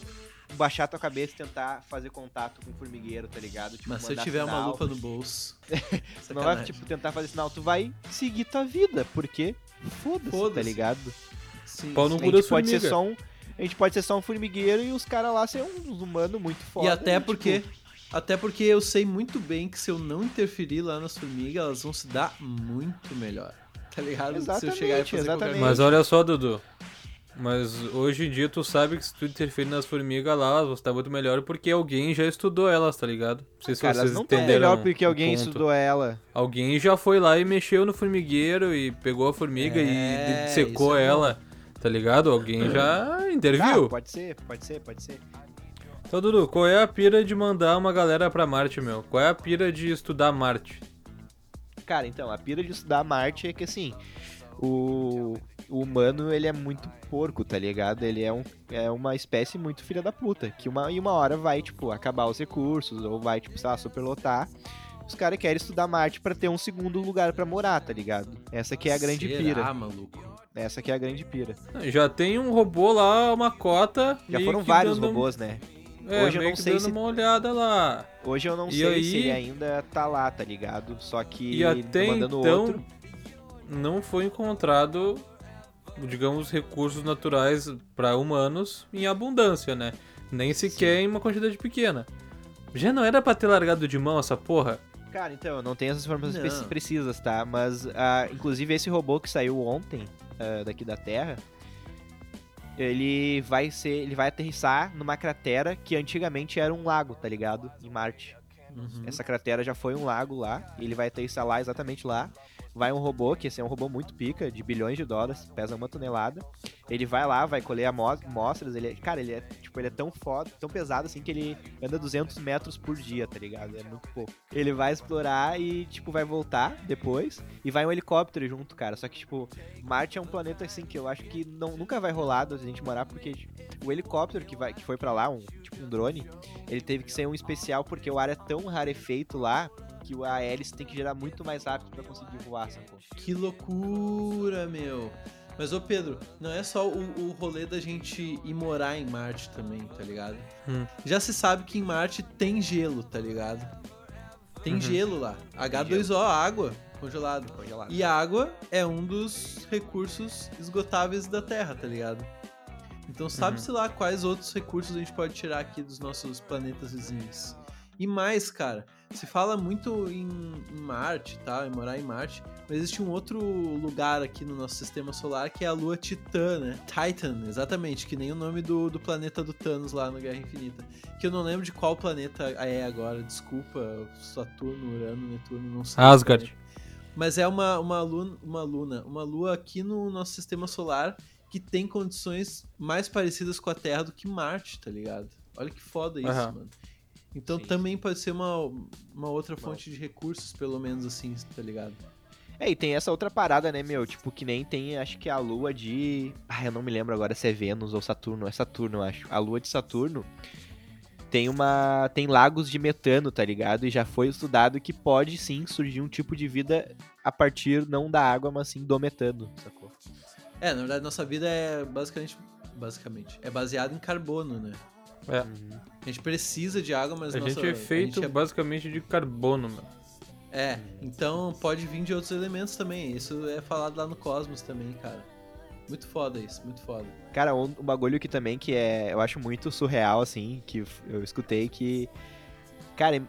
baixar tua cabeça e tentar fazer contato com o formigueiro, tá ligado? Tipo, Mas se eu tiver uma sinal. lupa no bolso. Tu não vai, tipo, tentar fazer sinal, tu vai seguir tua vida, porque foda-se, tá Foda-se. ligado? Sim, Pau no cu da pode ser só um. A gente pode ser só um formigueiro e os caras lá ser uns humanos muito foda. E até tipo, porque. Até porque eu sei muito bem que se eu não interferir lá nas formigas, elas vão se dar muito melhor. Tá ligado? se eu chegar e Exatamente, fazer exatamente. Mas olha só, Dudu. Mas hoje em dia tu sabe que se tu interferir nas formigas lá, elas vão estar muito melhor porque alguém já estudou elas, tá ligado? Não sei se Cara, vocês não entenderam melhor porque alguém ponto. estudou ela. Alguém já foi lá e mexeu no formigueiro e pegou a formiga É, e secou é ela, tá ligado? Alguém já Ah, interviu. pode ser, pode ser, pode ser. Então, Dudu, qual é a pira de mandar uma galera pra Marte, meu? Qual é a pira de estudar Marte? Cara, então, a pira de estudar Marte é que assim, o, o humano, ele é muito porco, tá ligado? Ele é, um, é uma espécie muito filha da puta, que uma, e uma hora vai, tipo, acabar os recursos, ou vai, tipo, sei lá, superlotar. Os caras querem estudar Marte pra ter um segundo lugar pra morar, tá ligado? Essa que é a grande Será, pira. maluco? Essa que é a grande pira. Já tem um robô lá, uma cota. Já foram vários dando- robôs, né? É, Hoje eu não sei dando se- uma olhada lá. Hoje eu não E sei aí- se ele ainda tá lá, tá ligado? Só que E até mandando então, outro. Não foi encontrado, digamos, recursos naturais para humanos em abundância, né? Nem sequer em uma quantidade pequena. Já não era pra ter largado de mão essa porra? Cara, então, eu não tenho essas informações Não. preci- precisas, tá? Mas, ah, inclusive, esse robô que saiu ontem ah, daqui da Terra, ele vai ser. Ele vai aterrissar numa cratera que antigamente era um lago, tá ligado? Em Marte. Uhum. Essa cratera já foi um lago lá, e ele vai aterrissar lá, exatamente lá. Vai um robô, que esse é um robô muito pica, de bilhões de dólares, pesa uma tonelada. Ele vai lá, vai colher amostras, ele é, cara, ele é, tipo, ele é tão foda, tão pesado assim que ele anda 200 metros por dia, tá ligado? É muito pouco. Ele vai explorar e, tipo, vai voltar depois, e vai um helicóptero junto, cara. Só que, tipo, Marte é um planeta, assim, que eu acho que não, nunca vai rolar da gente morar, porque tipo, o helicóptero que, vai, que foi pra lá, um, tipo, um drone, ele teve que ser um especial porque o ar é tão rarefeito lá que a hélice tem que girar muito mais rápido pra conseguir voar, sacou? Que loucura, meu. Mas, ô Pedro, não é só o, o rolê da gente ir morar em Marte também, tá ligado? Hum. Já se sabe que em Marte tem gelo, tá ligado? Tem Uhum. gelo lá. H2O, água, congelado. Congelado. E a água é um dos recursos esgotáveis da Terra, tá ligado? Então sabe-se lá quais outros recursos a gente pode tirar aqui dos nossos planetas vizinhos. E mais, cara, se fala muito em, em Marte, tá? Em morar em Marte, mas existe um outro lugar aqui no nosso sistema solar que é a lua Titã, né? Titan, exatamente, que nem o nome do, do planeta do Thanos lá no Guerra Infinita. Que eu não lembro de qual planeta é agora, desculpa, Saturno, Urano, Netuno, não sei. Asgard. Mas é uma, uma, luna, uma luna, uma lua aqui no nosso sistema solar que tem condições mais parecidas com a Terra do que Marte, tá ligado? Olha que foda isso, Aham. mano. Então Sim. também pode ser uma, uma outra fonte de recursos, pelo menos assim, tá ligado? É, e tem essa outra parada, né, meu? Tipo, que nem tem, acho que a lua de. Ah, eu não me lembro agora se é Vênus ou Saturno. É Saturno, eu acho. A lua de Saturno tem uma. Tem lagos de metano, tá ligado? E já foi estudado que pode sim surgir um tipo de vida a partir não da água, mas sim do metano, sacou? É, na verdade, nossa vida é basicamente. Basicamente. É baseada em carbono, né? É. A gente precisa de água, mas A nossa, gente é feito gente é- basicamente de carbono, mano. É, então pode vir de outros elementos também. Isso é falado lá no Cosmos também, cara. Muito foda isso, muito foda. Cara, um, um bagulho que também que é, eu acho muito surreal, assim, que eu escutei que. Cara,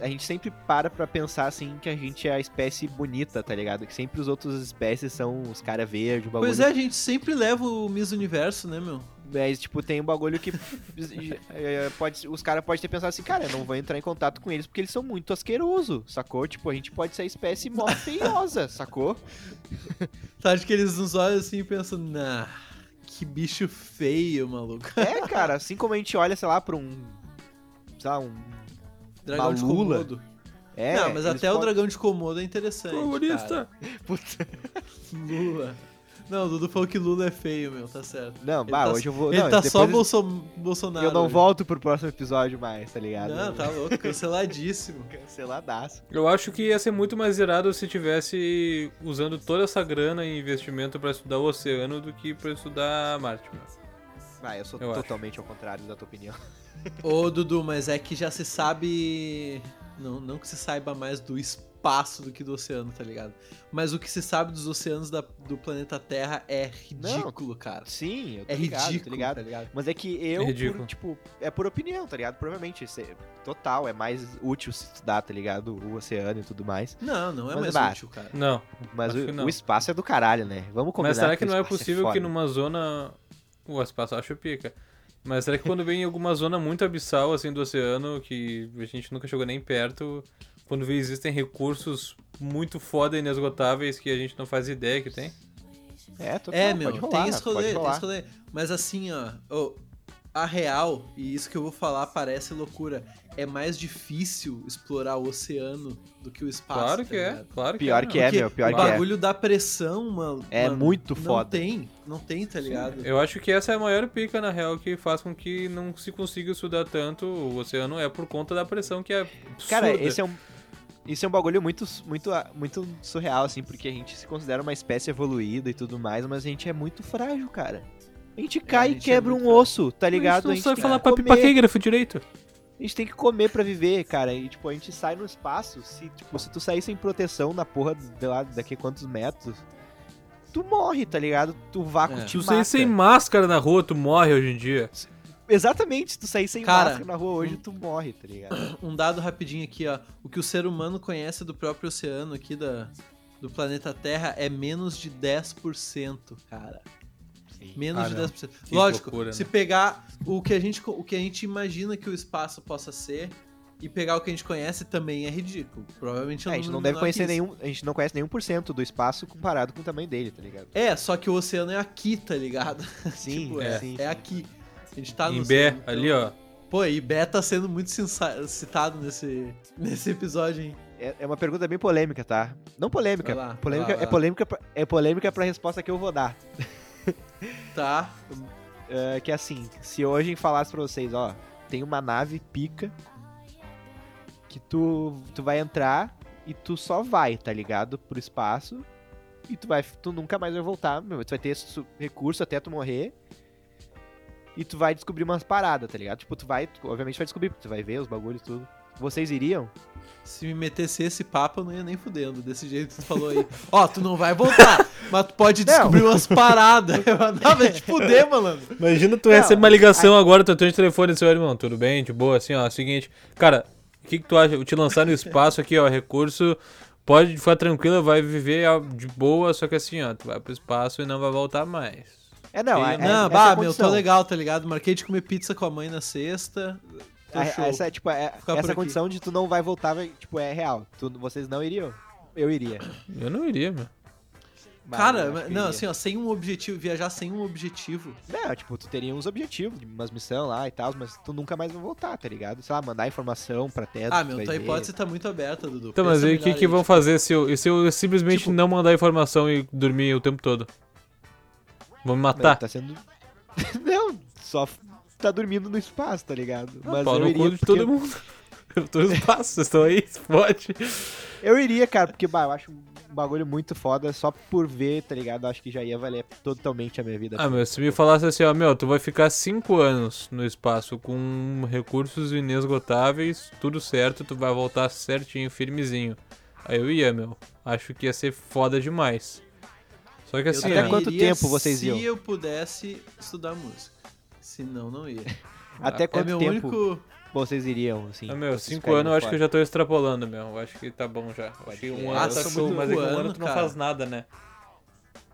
a gente sempre para pra pensar, assim, que a gente é a espécie bonita, tá ligado? Que sempre os outros espécies são os cara verde, o bagulho. Pois é, a gente sempre leva o Miss Universo, né, meu? Mas, tipo, tem um bagulho que é, pode, os caras podem ter pensado assim, cara, eu não vou entrar em contato com eles porque eles são muito asquerosos, sacou? Tipo, a gente pode ser a espécie mó feiosa, sacou? Tu acha que eles nos olham assim e pensam, nah, que bicho feio, maluco. É, cara, assim como a gente olha, sei lá, pra um. Sei lá, um. Dragão de. Komodo. É, não, mas até o podem- dragão de Komodo é interessante. Comunista! Puta. Lula. Não, o Dudu falou que Lula é feio, meu, tá certo. Não, bah, tá- hoje eu vou. Ele não, tá só Bolso... Bolsonaro. Eu não hoje. volto pro próximo episódio mais, tá ligado? Não, tá louco, canceladíssimo. Canceladaço. Eu acho que ia ser muito mais irado se tivesse usando toda essa grana e investimento pra estudar o oceano do que pra estudar Marte. mano. Ah, eu sou Eu acho. totalmente ao contrário da tua opinião. Ô, Dudu, mas é que já se sabe. Não, não que se saiba mais do espaço do que do oceano, tá ligado? Mas o que se sabe dos oceanos da- do planeta Terra é ridículo, cara. Sim, eu tô É ligado, ridículo, tô ligado. tá ligado? Mas é que eu, É por, tipo, é por opinião, tá ligado? Provavelmente, isso é- total, é mais útil se estudar, tá ligado? O oceano e tudo mais. Não, não é Mas, mais bah, útil, cara. Não. Mas o, que não. o espaço é do caralho, né? Vamos combinar Mas será que o não é espaço possível que foda. numa zona. O espaço eu acho pica. Mas será que quando vem em alguma zona muito abissal assim do oceano, que a gente nunca chegou nem perto, quando vê existem recursos muito foda e inesgotáveis que a gente não faz ideia que tem? É, total, É, meu, pode rolar, tem esse rolê, tem esse rolê. Mas assim, ó, ô, a real, e isso que eu vou falar parece loucura, é mais difícil explorar o oceano do que o espaço. claro tá que é, ligado? claro que Pior é. que é, meu, pior o que é. bagulho da pressão, mano. É mano, muito não foda. tem, não tem, tá ligado? Eu acho que essa é a maior pica, na real, que faz com que não se consiga estudar tanto o oceano, é por conta da pressão que é absurda. Cara, esse é um. Isso é um bagulho muito, muito, muito surreal, assim, porque a gente se considera uma espécie evoluída e tudo mais, mas a gente é muito frágil, cara. A gente cai a e gente é quebra muito um osso, tá ligado? Não a gente sabe tem falar pipaquegrafo direito. A gente tem que comer pra viver, cara. E, tipo, a gente sai no espaço. Se, tipo, se tu sair sem proteção na porra de lá, daqui a quantos metros, tu morre, tá ligado? Tu vácuo É. te Tu sair sem máscara na rua, tu morre hoje em dia. Exatamente, se tu sair sem Cara, máscara na rua hoje, tu morre, tá ligado? Um dado rapidinho aqui, ó. O que o ser humano conhece do próprio oceano aqui da, do planeta Terra é menos de 10%, cara. Menos Ah, de não. 10%. Que Lógico, loucura, se né? pegar o que, a gente, o que a gente imagina que o espaço possa ser e pegar o que a gente conhece também é ridículo. Provavelmente é É, a gente não deve conhecer nenhum. A gente não conhece nenhum por cento do espaço comparado com o tamanho dele, tá ligado? É, só que o oceano é aqui, tá ligado? Sim, tipo, é, é, sim. é aqui. A gente tá no em Bé, oceano, então- ali, ó. Pô, e Bé tá sendo muito citado nesse, nesse episódio, hein? É, é uma pergunta bem polêmica, tá? Não polêmica. Lá, polêmica lá, é lá. polêmica é polêmica pra resposta que eu vou dar. Tá. É, que é assim, se hoje falasse pra vocês, ó, tem uma nave pica que tu, tu vai entrar e tu só vai, tá ligado? Pro espaço e tu vai tu nunca mais vai voltar, meu, tu vai ter su- recurso até tu morrer. E tu vai descobrir umas paradas, tá ligado? Tipo, tu vai, tu, obviamente vai descobrir, tu vai ver os bagulhos tudo. Vocês iriam? Se me metesse esse papo, eu não ia nem fudendo, desse jeito que tu falou aí. Ó, tu não vai voltar, mas tu pode Não. descobrir umas paradas. Eu andava te fuder, malandro. Imagina tu Não, receber uma ligação agora, tu atende o telefone e seu irmão, tudo bem, de boa, assim, ó, seguinte, cara, o que que tu acha? Eu te lançar no espaço aqui, ó, recurso, pode ficar tranquilo, vai viver ó, de boa, só que assim, ó, tu vai pro espaço e não vai voltar mais. É, não, E- não, essa- não, essa bah, é meu, tô legal, tá ligado? Marquei de comer pizza com a mãe na sexta. A- show. essa é, tipo, é- essa aqui. condição de tu não vai voltar, tipo, é real. Tu- vocês não iriam? Eu iria. Eu não iria, meu. Mas Cara, não, iria. assim, ó, sem um objetivo, viajar sem um objetivo. Não, tipo, tu teria uns objetivos, umas missões lá e tal, mas tu nunca mais vai voltar, tá ligado? Sei lá, mandar informação pra Teto. Ah, meu, tua ver. hipótese tá muito aberta, Dudu. Então, mas aí o que, que vão tipo, fazer se eu, se eu simplesmente Tipo- não mandar informação e dormir o tempo todo? Vão me matar? tá sendo. não, só tá dormindo no espaço, tá ligado? Ah, Mas pau eu iria porque- todo mundo. Eu tô no espaço, vocês estão aí, pode. Eu iria, cara, porque, bah, eu acho um bagulho muito foda, só por ver, tá ligado? Eu acho que já ia valer totalmente a minha vida. Ah, meu, se me falasse assim, ó, meu, tu vai ficar 5 anos no espaço com recursos inesgotáveis, tudo certo, tu vai voltar certinho, firmezinho. Aí eu ia, meu. Acho que ia ser foda demais. Só que eu assim, Até ó, quanto tempo vocês se iam? eu pudesse estudar música. Se não, não ia. Até é quanto meu tempo único... vocês iriam, assim? Ah, meu, vocês 5 ficariam anos eu acho que eu já tô extrapolando, meu. Eu acho que tá bom já. Acho que um ano Ah, tá muito mas é que um ano anos, tu não cara. faz nada, né?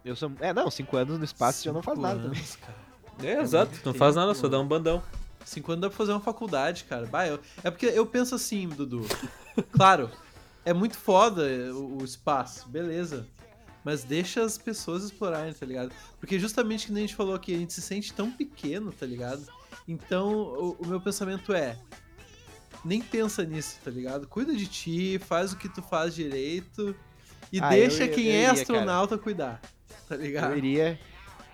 Eu sou... É, não, cinco anos no espaço já não faz cinco nada. anos, cara. É, exato, não faz nada, só dá um bandão. Cinco anos dá pra fazer uma faculdade, cara. Bah, eu- É porque eu penso assim, Dudu. Claro, é muito foda o espaço, beleza. Mas deixa as pessoas explorarem, tá ligado? Porque justamente que nem a gente falou aqui, a gente se sente tão pequeno, tá ligado? Então, o, o meu pensamento é. Nem pensa nisso, tá ligado? Cuida de ti, faz o que tu faz direito. E Ah, deixa eu- quem eu é iria, astronauta cuidar. Tá ligado? Eu iria.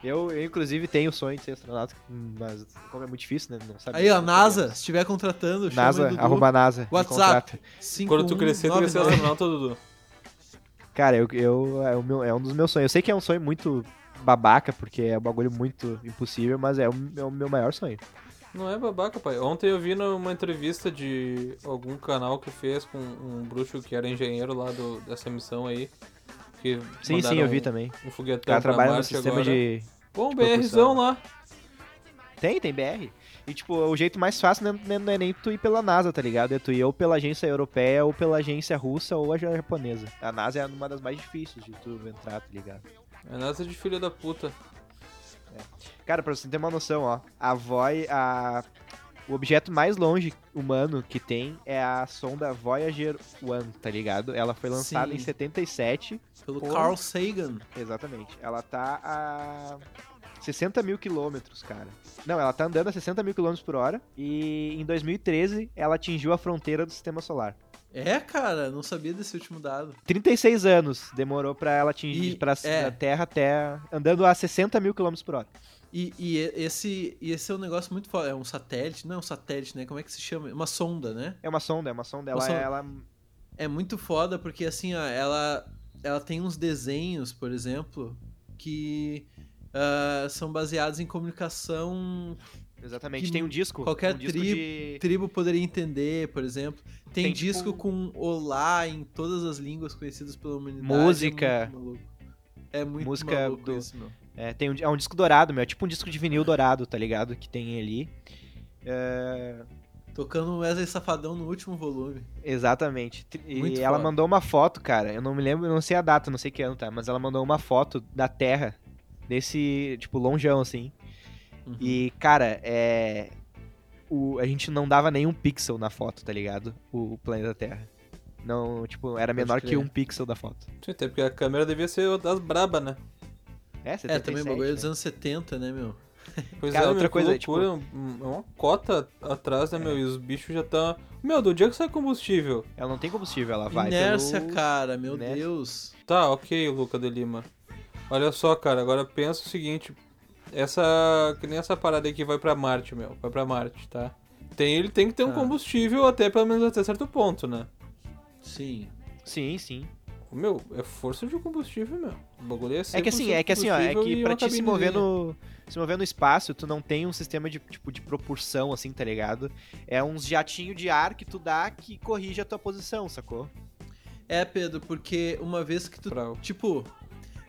Eu, eu, inclusive, tenho o sonho de ser astronauta, mas como é muito difícil, né? Não sabe Aí, ó, NASA, se estiver contratando, chama NASA, o Dudu. arroba NASA. WhatsApp. Quando tu crescer, tu vai ser 5199. astronauta, Dudu. Cara, eu, eu, é, o meu, é um dos meus sonhos. Eu sei que é um sonho muito babaca, porque é um bagulho muito impossível, mas é o, é o meu maior sonho. Não é babaca, pai. Ontem eu vi numa entrevista de algum canal que fez com um bruxo que era engenheiro lá do, dessa missão aí. Que Sim, sim, eu vi um- também. Um O foguetão cara pra trabalha no sistema agora. de. Bom, BRzão lá. Tem, tem BR. E, tipo, o jeito mais fácil não é, não é nem tu ir pela NASA, tá ligado? É tu ir ou pela agência europeia, ou pela agência russa, ou a japonesa. A NASA é uma das mais difíceis de tu entrar, tá ligado? É nada de filho da puta. Cara, pra você ter uma noção, ó, a Voy, a... o objeto mais longe humano que tem é a sonda Voyager 1, tá ligado? Ela foi lançada Sim. em 77, Pelo Pô. Carl Sagan. exatamente. Ela tá a 60 mil quilômetros, cara. Não, ela tá andando a 60 mil quilômetros por hora e em 2013 ela atingiu a fronteira do Sistema Solar. É, cara, não sabia desse último dado. 36 anos demorou pra ela atingir E- pra, é. da Terra até andando a 60 mil quilômetros por hora. E, e esse, e esse é um negócio muito foda. É um satélite, não é um satélite, né? Como é que se chama? Uma sonda, né? É uma sonda, é uma sonda. Ela, Uma sonda. ela É muito foda porque, assim, ó, ela, ela tem uns desenhos, por exemplo, que ah, são baseados em comunicação Exatamente, tem um disco. qualquer um disco tri- de... tribo poderia entender, por exemplo. Tem, Tem, disco tipo- com olá em todas as línguas conhecidas pela humanidade. Música. É muito. É muito Música do- isso, meu. É, tem um, é um disco dourado, meu. É tipo um disco de vinil dourado, tá ligado? Que tem ali. É, Tocando Wesley Safadão no último volume. exatamente. E Muito ela foda. mandou uma foto, cara. Eu não me lembro, eu não sei a data, não sei que ano, tá? Mas ela mandou uma foto da Terra. Desse, tipo, longeão, assim. Uhum. E, cara, é. O, a gente não dava nenhum pixel na foto, tá ligado? O, o planeta Terra. Não, tipo, era menor que um pixel da foto. Sim, até porque a câmera devia ser das braba, né? É, É, 77, também o bagulho é né? dos anos 70, né, meu? Pois Cara, é, outra meu, coisa, loucura, um- é uma cota atrás, né, meu? E os bichos já tá... Meu, do dia que sai combustível. Ela não tem combustível, ela vai Inércia, pelo... cara, meu Inércia. Deus. Tá, ok, Luca de Lima. Olha só, cara, agora pensa o seguinte. Essa... Que nem essa parada aí que vai pra Marte, meu. Vai pra Marte, tá? Tem, ele tem que ter um Ah. combustível até pelo menos até certo ponto, né? Sim. Sim, sim. Meu, é força de combustível, meu. O bagulho é É que assim, 100% é que assim, ó, é que pra ti se mover no se mover no espaço, tu não tem um sistema de tipo de propulsão assim, tá ligado? É uns jatinho de ar que tu dá que corrige a tua posição, sacou? É, Pedro, porque uma vez que tu, Bravo. tipo,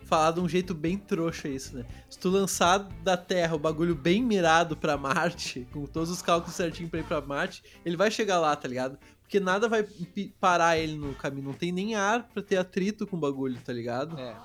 falar de um jeito bem trouxa isso, né? Se tu lançar da Terra o bagulho bem mirado pra Marte, com todos os cálculos certinho pra ir pra Marte, ele vai chegar lá, tá ligado? Porque nada vai parar ele no caminho, não tem nem ar pra ter atrito com o bagulho, tá ligado? É.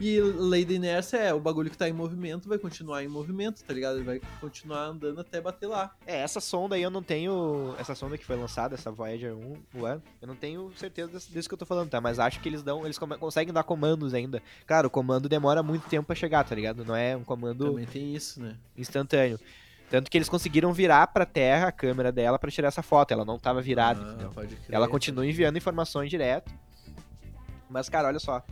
E lei da inércia é o bagulho que tá em movimento vai continuar em movimento, tá ligado? Ele vai continuar andando até bater lá. É, essa sonda aí eu não tenho. Essa sonda que foi lançada, essa Voyager 1, One, eu não tenho certeza desse que eu tô falando, tá? Mas acho que eles dão. Eles conseguem dar comandos ainda. Claro, o comando demora muito tempo pra chegar, tá ligado? Não é um comando Também tem isso, né? instantâneo. Tanto que eles conseguiram virar pra terra a câmera dela pra tirar essa foto. Ela não tava virada, Ah, entendeu? crer, Ela continua enviando informações direto. Mas, cara, olha só.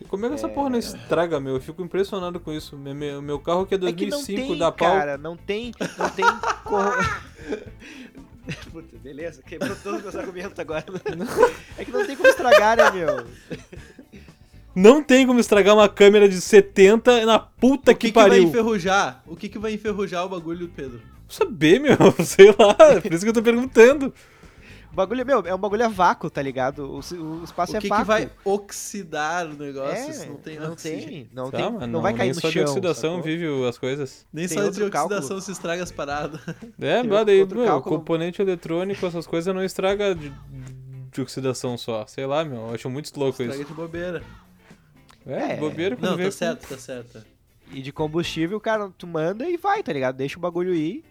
E como é que essa porra não estraga, meu? Eu fico impressionado com isso. Meu, meu, meu carro que é É que não 2005 tem, dá pau. cara, não tem, não tem. Puta, beleza, quebrou todos os meus argumentos agora. é que não tem como estragar, né, meu? Não tem como estragar uma câmera de 70 na puta O que, que, que vai pariu. enferrujar? O que, que vai enferrujar o bagulho, Pedro? Vou saber, meu. Sei lá. É por isso que eu tô perguntando. O bagulho, meu, é um bagulho a vácuo, tá ligado? O, o espaço o é que, vácuo. que vai oxidar o negócio É, não tem não oxigênio? tem, não Tá, tem, mas não, vai cair nem no só chão. de oxidação sacou? vive o- as coisas. Nem Tem só de oxidação cálculo. se estraga as paradas. É, daí, outro meu, cálculo. componente eletrônico, essas coisas não estraga de, de oxidação só. Sei lá, meu. Eu acho muito louco Estraga isso. de bobeira. É, É. bobeira Não, tá com- certo, tá certo. E de combustível, cara, tu manda e vai, tá ligado? Deixa o bagulho ir.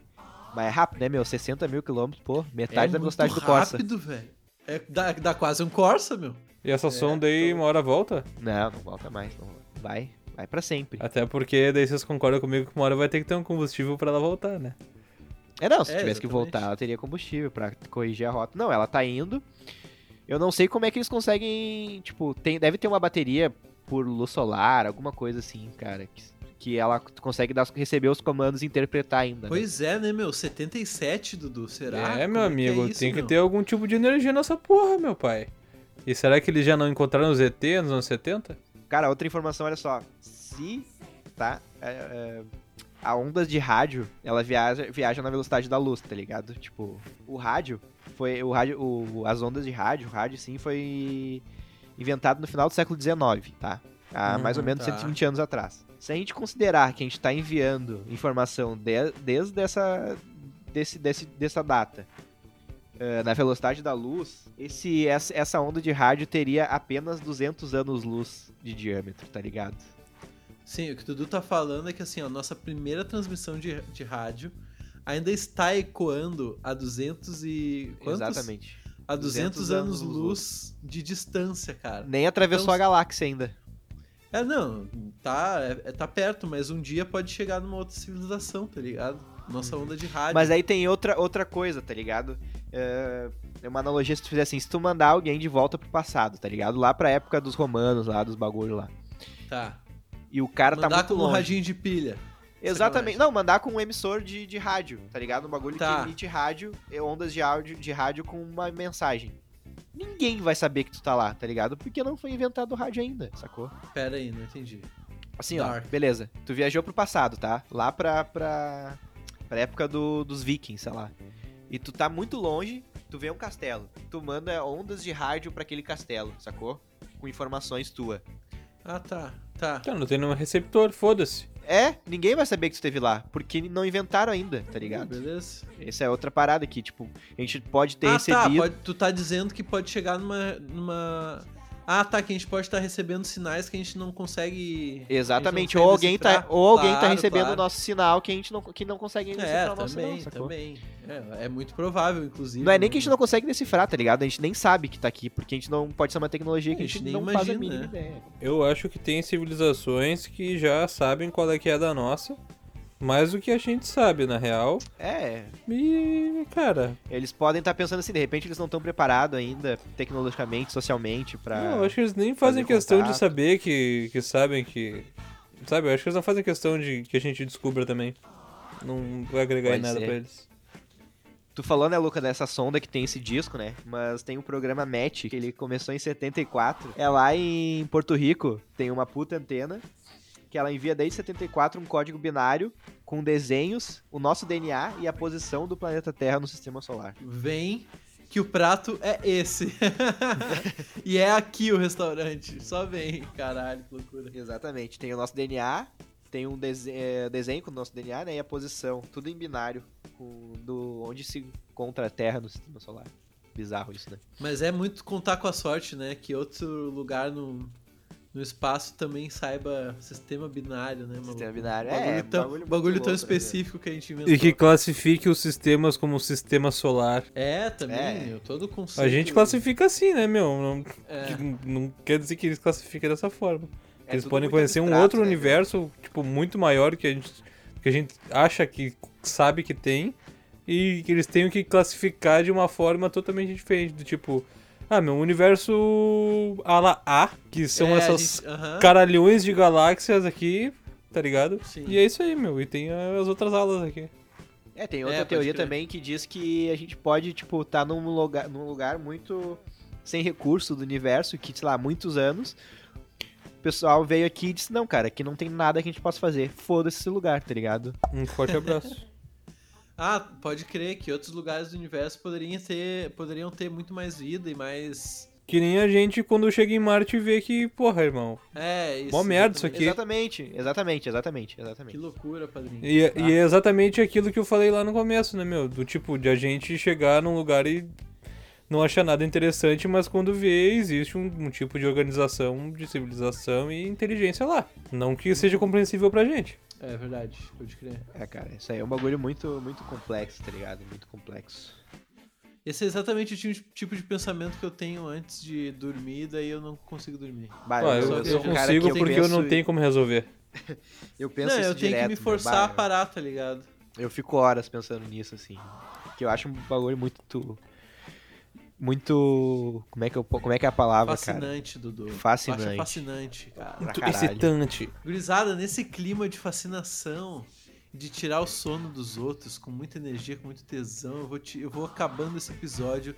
Mas é rápido, né, meu? 60 mil quilômetros, pô, metade é da velocidade do Corsa. rápido, velho. É, dá, dá quase um Corsa, meu. E essa sonda tô- aí, uma hora volta? Não, não volta mais. Não. Vai, vai pra sempre. Até porque daí vocês concordam comigo que uma hora vai ter que ter um combustível pra ela voltar, né? É, não, se É, tivesse que voltar, ela teria combustível pra corrigir a rota. Não, ela tá indo. Eu não sei como é que eles conseguem. Tipo, tem, deve ter uma bateria por luz solar, alguma coisa assim, cara. Que, que ela consegue dar, receber os comandos e interpretar ainda. né? Pois é, né, meu? 77, Dudu, será? é, meu que amigo, é isso, tem que meu? ter algum tipo de energia nessa porra, meu pai. E será que eles já não encontraram os ET nos anos 70? Cara, outra informação, olha só. Se, tá? é, é, a ondas de rádio, ela viaja, viaja na velocidade da luz, tá ligado? Tipo, o rádio foi. O rádio. O, as ondas de rádio, o rádio sim, foi inventado no final do século XIX, tá? Há Uhum, mais ou menos tá. 120 anos atrás. Se a gente considerar que a gente tá enviando informação de- desde essa. Desse, desse, dessa data. eh, na velocidade da luz, esse, essa, onda de rádio teria apenas 200 anos-luz de diâmetro, tá ligado? Sim, o que o Dudu tá falando é que assim, a nossa primeira transmissão de, de rádio ainda está ecoando a 200 e... Quantos? Exatamente. A 200, 200 anos anos luz de distância, cara. Nem atravessou Então, a galáxia ainda. É, não, tá, é, tá perto, mas um dia pode chegar numa outra civilização, tá ligado? Nossa onda de rádio. Mas aí tem outra, outra coisa, tá ligado? É é uma analogia se tu fizer assim, se tu mandar alguém de volta pro passado, tá ligado? Lá pra época dos romanos, lá dos bagulho lá. Tá. E o cara tá Mandar muito com um longe. radinho de pilha. Exatamente. Não, mandar com um emissor de, de rádio, tá ligado? Um bagulho Tá. que emite rádio, e ondas de áudio de rádio com uma mensagem. Ninguém vai saber que tu tá lá, tá ligado? Porque não foi inventado o rádio ainda, sacou? Pera aí, não entendi. Assim, Dark. ó, beleza. Tu viajou pro passado, tá? Lá pra, pra, pra época do, dos vikings, sei lá. E tu tá muito longe, tu vê um castelo. Tu manda ondas de rádio pra aquele castelo, sacou? Com informações tua. Ah, tá. Tá. Cara, não tem nenhum receptor, foda-se. É, ninguém vai saber que tu esteve lá, porque não inventaram ainda, tá ligado? Beleza. Essa é outra parada aqui, tipo, a gente pode ter ah, recebido. tá. Pode, tu tá dizendo que pode chegar numa, numa. Ah, tá. Que a gente pode estar recebendo sinais que a gente não consegue. Exatamente, a gente não ou alguém, tá, ou alguém tá Claro, recebendo o claro. nosso sinal que a gente não, que não consegue É, decifrar o nosso também, sinal, também. É, é muito provável, inclusive. Não é nem que a gente não consegue decifrar, tá ligado? A gente nem sabe que tá aqui, porque a gente não pode ser uma tecnologia que A a gente gente nem não faz a imagina, mínima né? ideia. Eu acho que tem civilizações que já sabem qual é que é da nossa, mais do que a gente sabe, na real. É, E, cara, eles podem estar pensando assim, de repente eles não estão preparados ainda, tecnologicamente, socialmente, pra... não, acho que eles nem fazem questão de contato. saber que, que sabem que. Sabe, eu acho que eles não fazem questão de que a gente descubra também. Não vai agregar em Pode nada ser. pra eles. Tu falou, né, Luca, dessa sonda que tem esse disco, né? Mas tem um programa Match, que ele começou em 74. É lá em Porto Rico, tem uma puta antena, que ela envia desde 74 um código binário com desenhos, o nosso DNA e a posição do planeta Terra no sistema solar. Vem que o prato é esse. e é aqui o restaurante. Só vem. Caralho, que loucura. Exatamente, tem o nosso DNA, tem um dese- é, desenho com o nosso DNA, né? E a posição, tudo em binário, com, do onde se encontra a Terra no sistema solar. Bizarro isso, né? Mas é muito contar com a sorte, né? Que outro lugar no, no espaço também saiba sistema binário, né, maluco? Sistema binário, bagulho é, tão, bagulho bagulho tão né, específico que a gente inventou. E que classifique os sistemas como sistema solar. É, também, É. meu, todo conceito. A gente classifica assim, né, meu? Não, É. não quer dizer que eles classificam dessa forma. É eles podem conhecer um outro né, universo, tipo, muito maior que a gente, que a gente acha que sabe que tem. E que eles tenham que classificar de uma forma totalmente diferente. Do tipo, ah, meu, universo ala A, que são É, essas gente- aham. caralhões de galáxias aqui, tá ligado? Sim. E é isso aí, meu. E tem as outras alas aqui. É, tem outra É, teoria também que diz que a gente pode, tipo, estar num lugar, num lugar muito sem recurso do universo, que, sei lá, há muitos anos. O pessoal veio aqui e disse, não, cara, aqui não tem nada que a gente possa fazer. Foda-se esse lugar, tá ligado? Um forte abraço. Ah, pode crer que outros lugares do universo poderiam ter, poderiam ter muito mais vida e mais. que nem a gente quando chega em Marte e vê que, porra, irmão. É, isso. Mó merda isso aqui. Exatamente, exatamente, exatamente, Que exatamente. loucura, padrinho. E, é- e é exatamente aquilo que eu falei lá no começo, né, meu? Do tipo, de a gente chegar num lugar e não achar nada interessante, mas quando vê, existe um, um tipo de organização, de civilização e inteligência lá. Não que seja compreensível pra gente. É verdade, pode crer. É, cara, isso aí é um bagulho muito, muito complexo, tá ligado? Muito complexo. Esse é exatamente o ti- tipo de pensamento que eu tenho antes de dormir, daí eu não consigo dormir. Bah, Ah, eu, eu cara consigo eu porque eu não tenho como resolver. Eu penso não, eu tenho direto, que me forçar a parar, tá ligado? Eu fico horas pensando nisso, assim. Que eu acho um bagulho muito. Muito. Como é que, eu, como é, que é a palavra, Fascinante, Dudu. Fascinante. Acho fascinante, cara. cara? Muito excitante. Gurizada, nesse clima de fascinação, de tirar o sono dos outros com muita energia, com muito tesão, eu vou, te- eu vou acabando esse episódio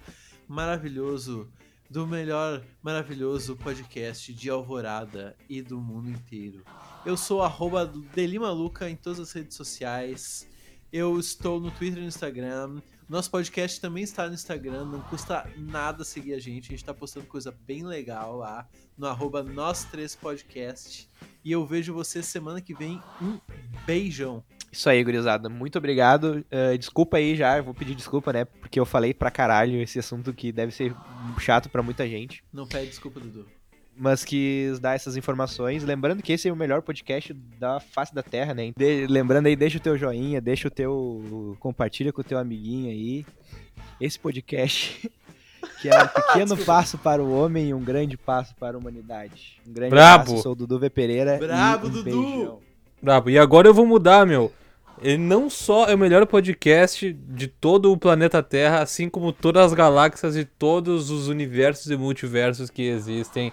maravilhoso do melhor maravilhoso podcast de Alvorada e do mundo inteiro. Eu sou arroba Delimaluca em todas as redes sociais. Eu estou no Twitter e no Instagram. Nosso podcast também está no Instagram, não custa nada seguir a gente. A gente está postando coisa bem legal lá no arroba Nós Três Podcast. E eu vejo você semana que vem. Um beijão. Isso aí, gurizada. Muito obrigado. Eh, desculpa aí já, eu vou pedir desculpa, né? Porque eu falei pra caralho esse assunto que deve ser chato pra muita gente. Não pede desculpa, Dudu. Mas quis dar essas informações. Lembrando que esse é o melhor podcast da face da Terra, né? De- lembrando aí, deixa o teu joinha, deixa o teu. Compartilha com o teu amiguinho aí. Esse podcast. Que é um pequeno passo para o homem e um grande passo para a humanidade. Um grande Brabo. abraço, sou o Dudu V. Pereira. Brabo, um Dudu. beijão. Brabo. E agora eu vou mudar, meu. Ele não só é o melhor podcast de todo o planeta Terra, assim como todas as galáxias e todos os universos e multiversos que existem.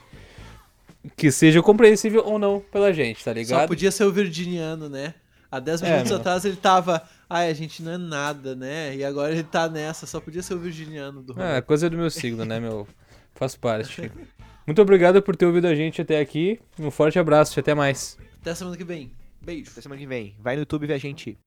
Que seja compreensível ou não pela gente, tá Só ligado? podia ser o virginiano, né? Há 10 É, minutos meu. atrás ele tava. Ai, a gente não é nada, né? E agora ele tá nessa. Só podia ser o virginiano do É, coisa do meu signo, né, meu? Faz parte. Muito obrigado por ter ouvido a gente até aqui. Um forte abraço e até mais. Até semana que vem. Beijo. Até semana que vem. Vai no YouTube ver a gente.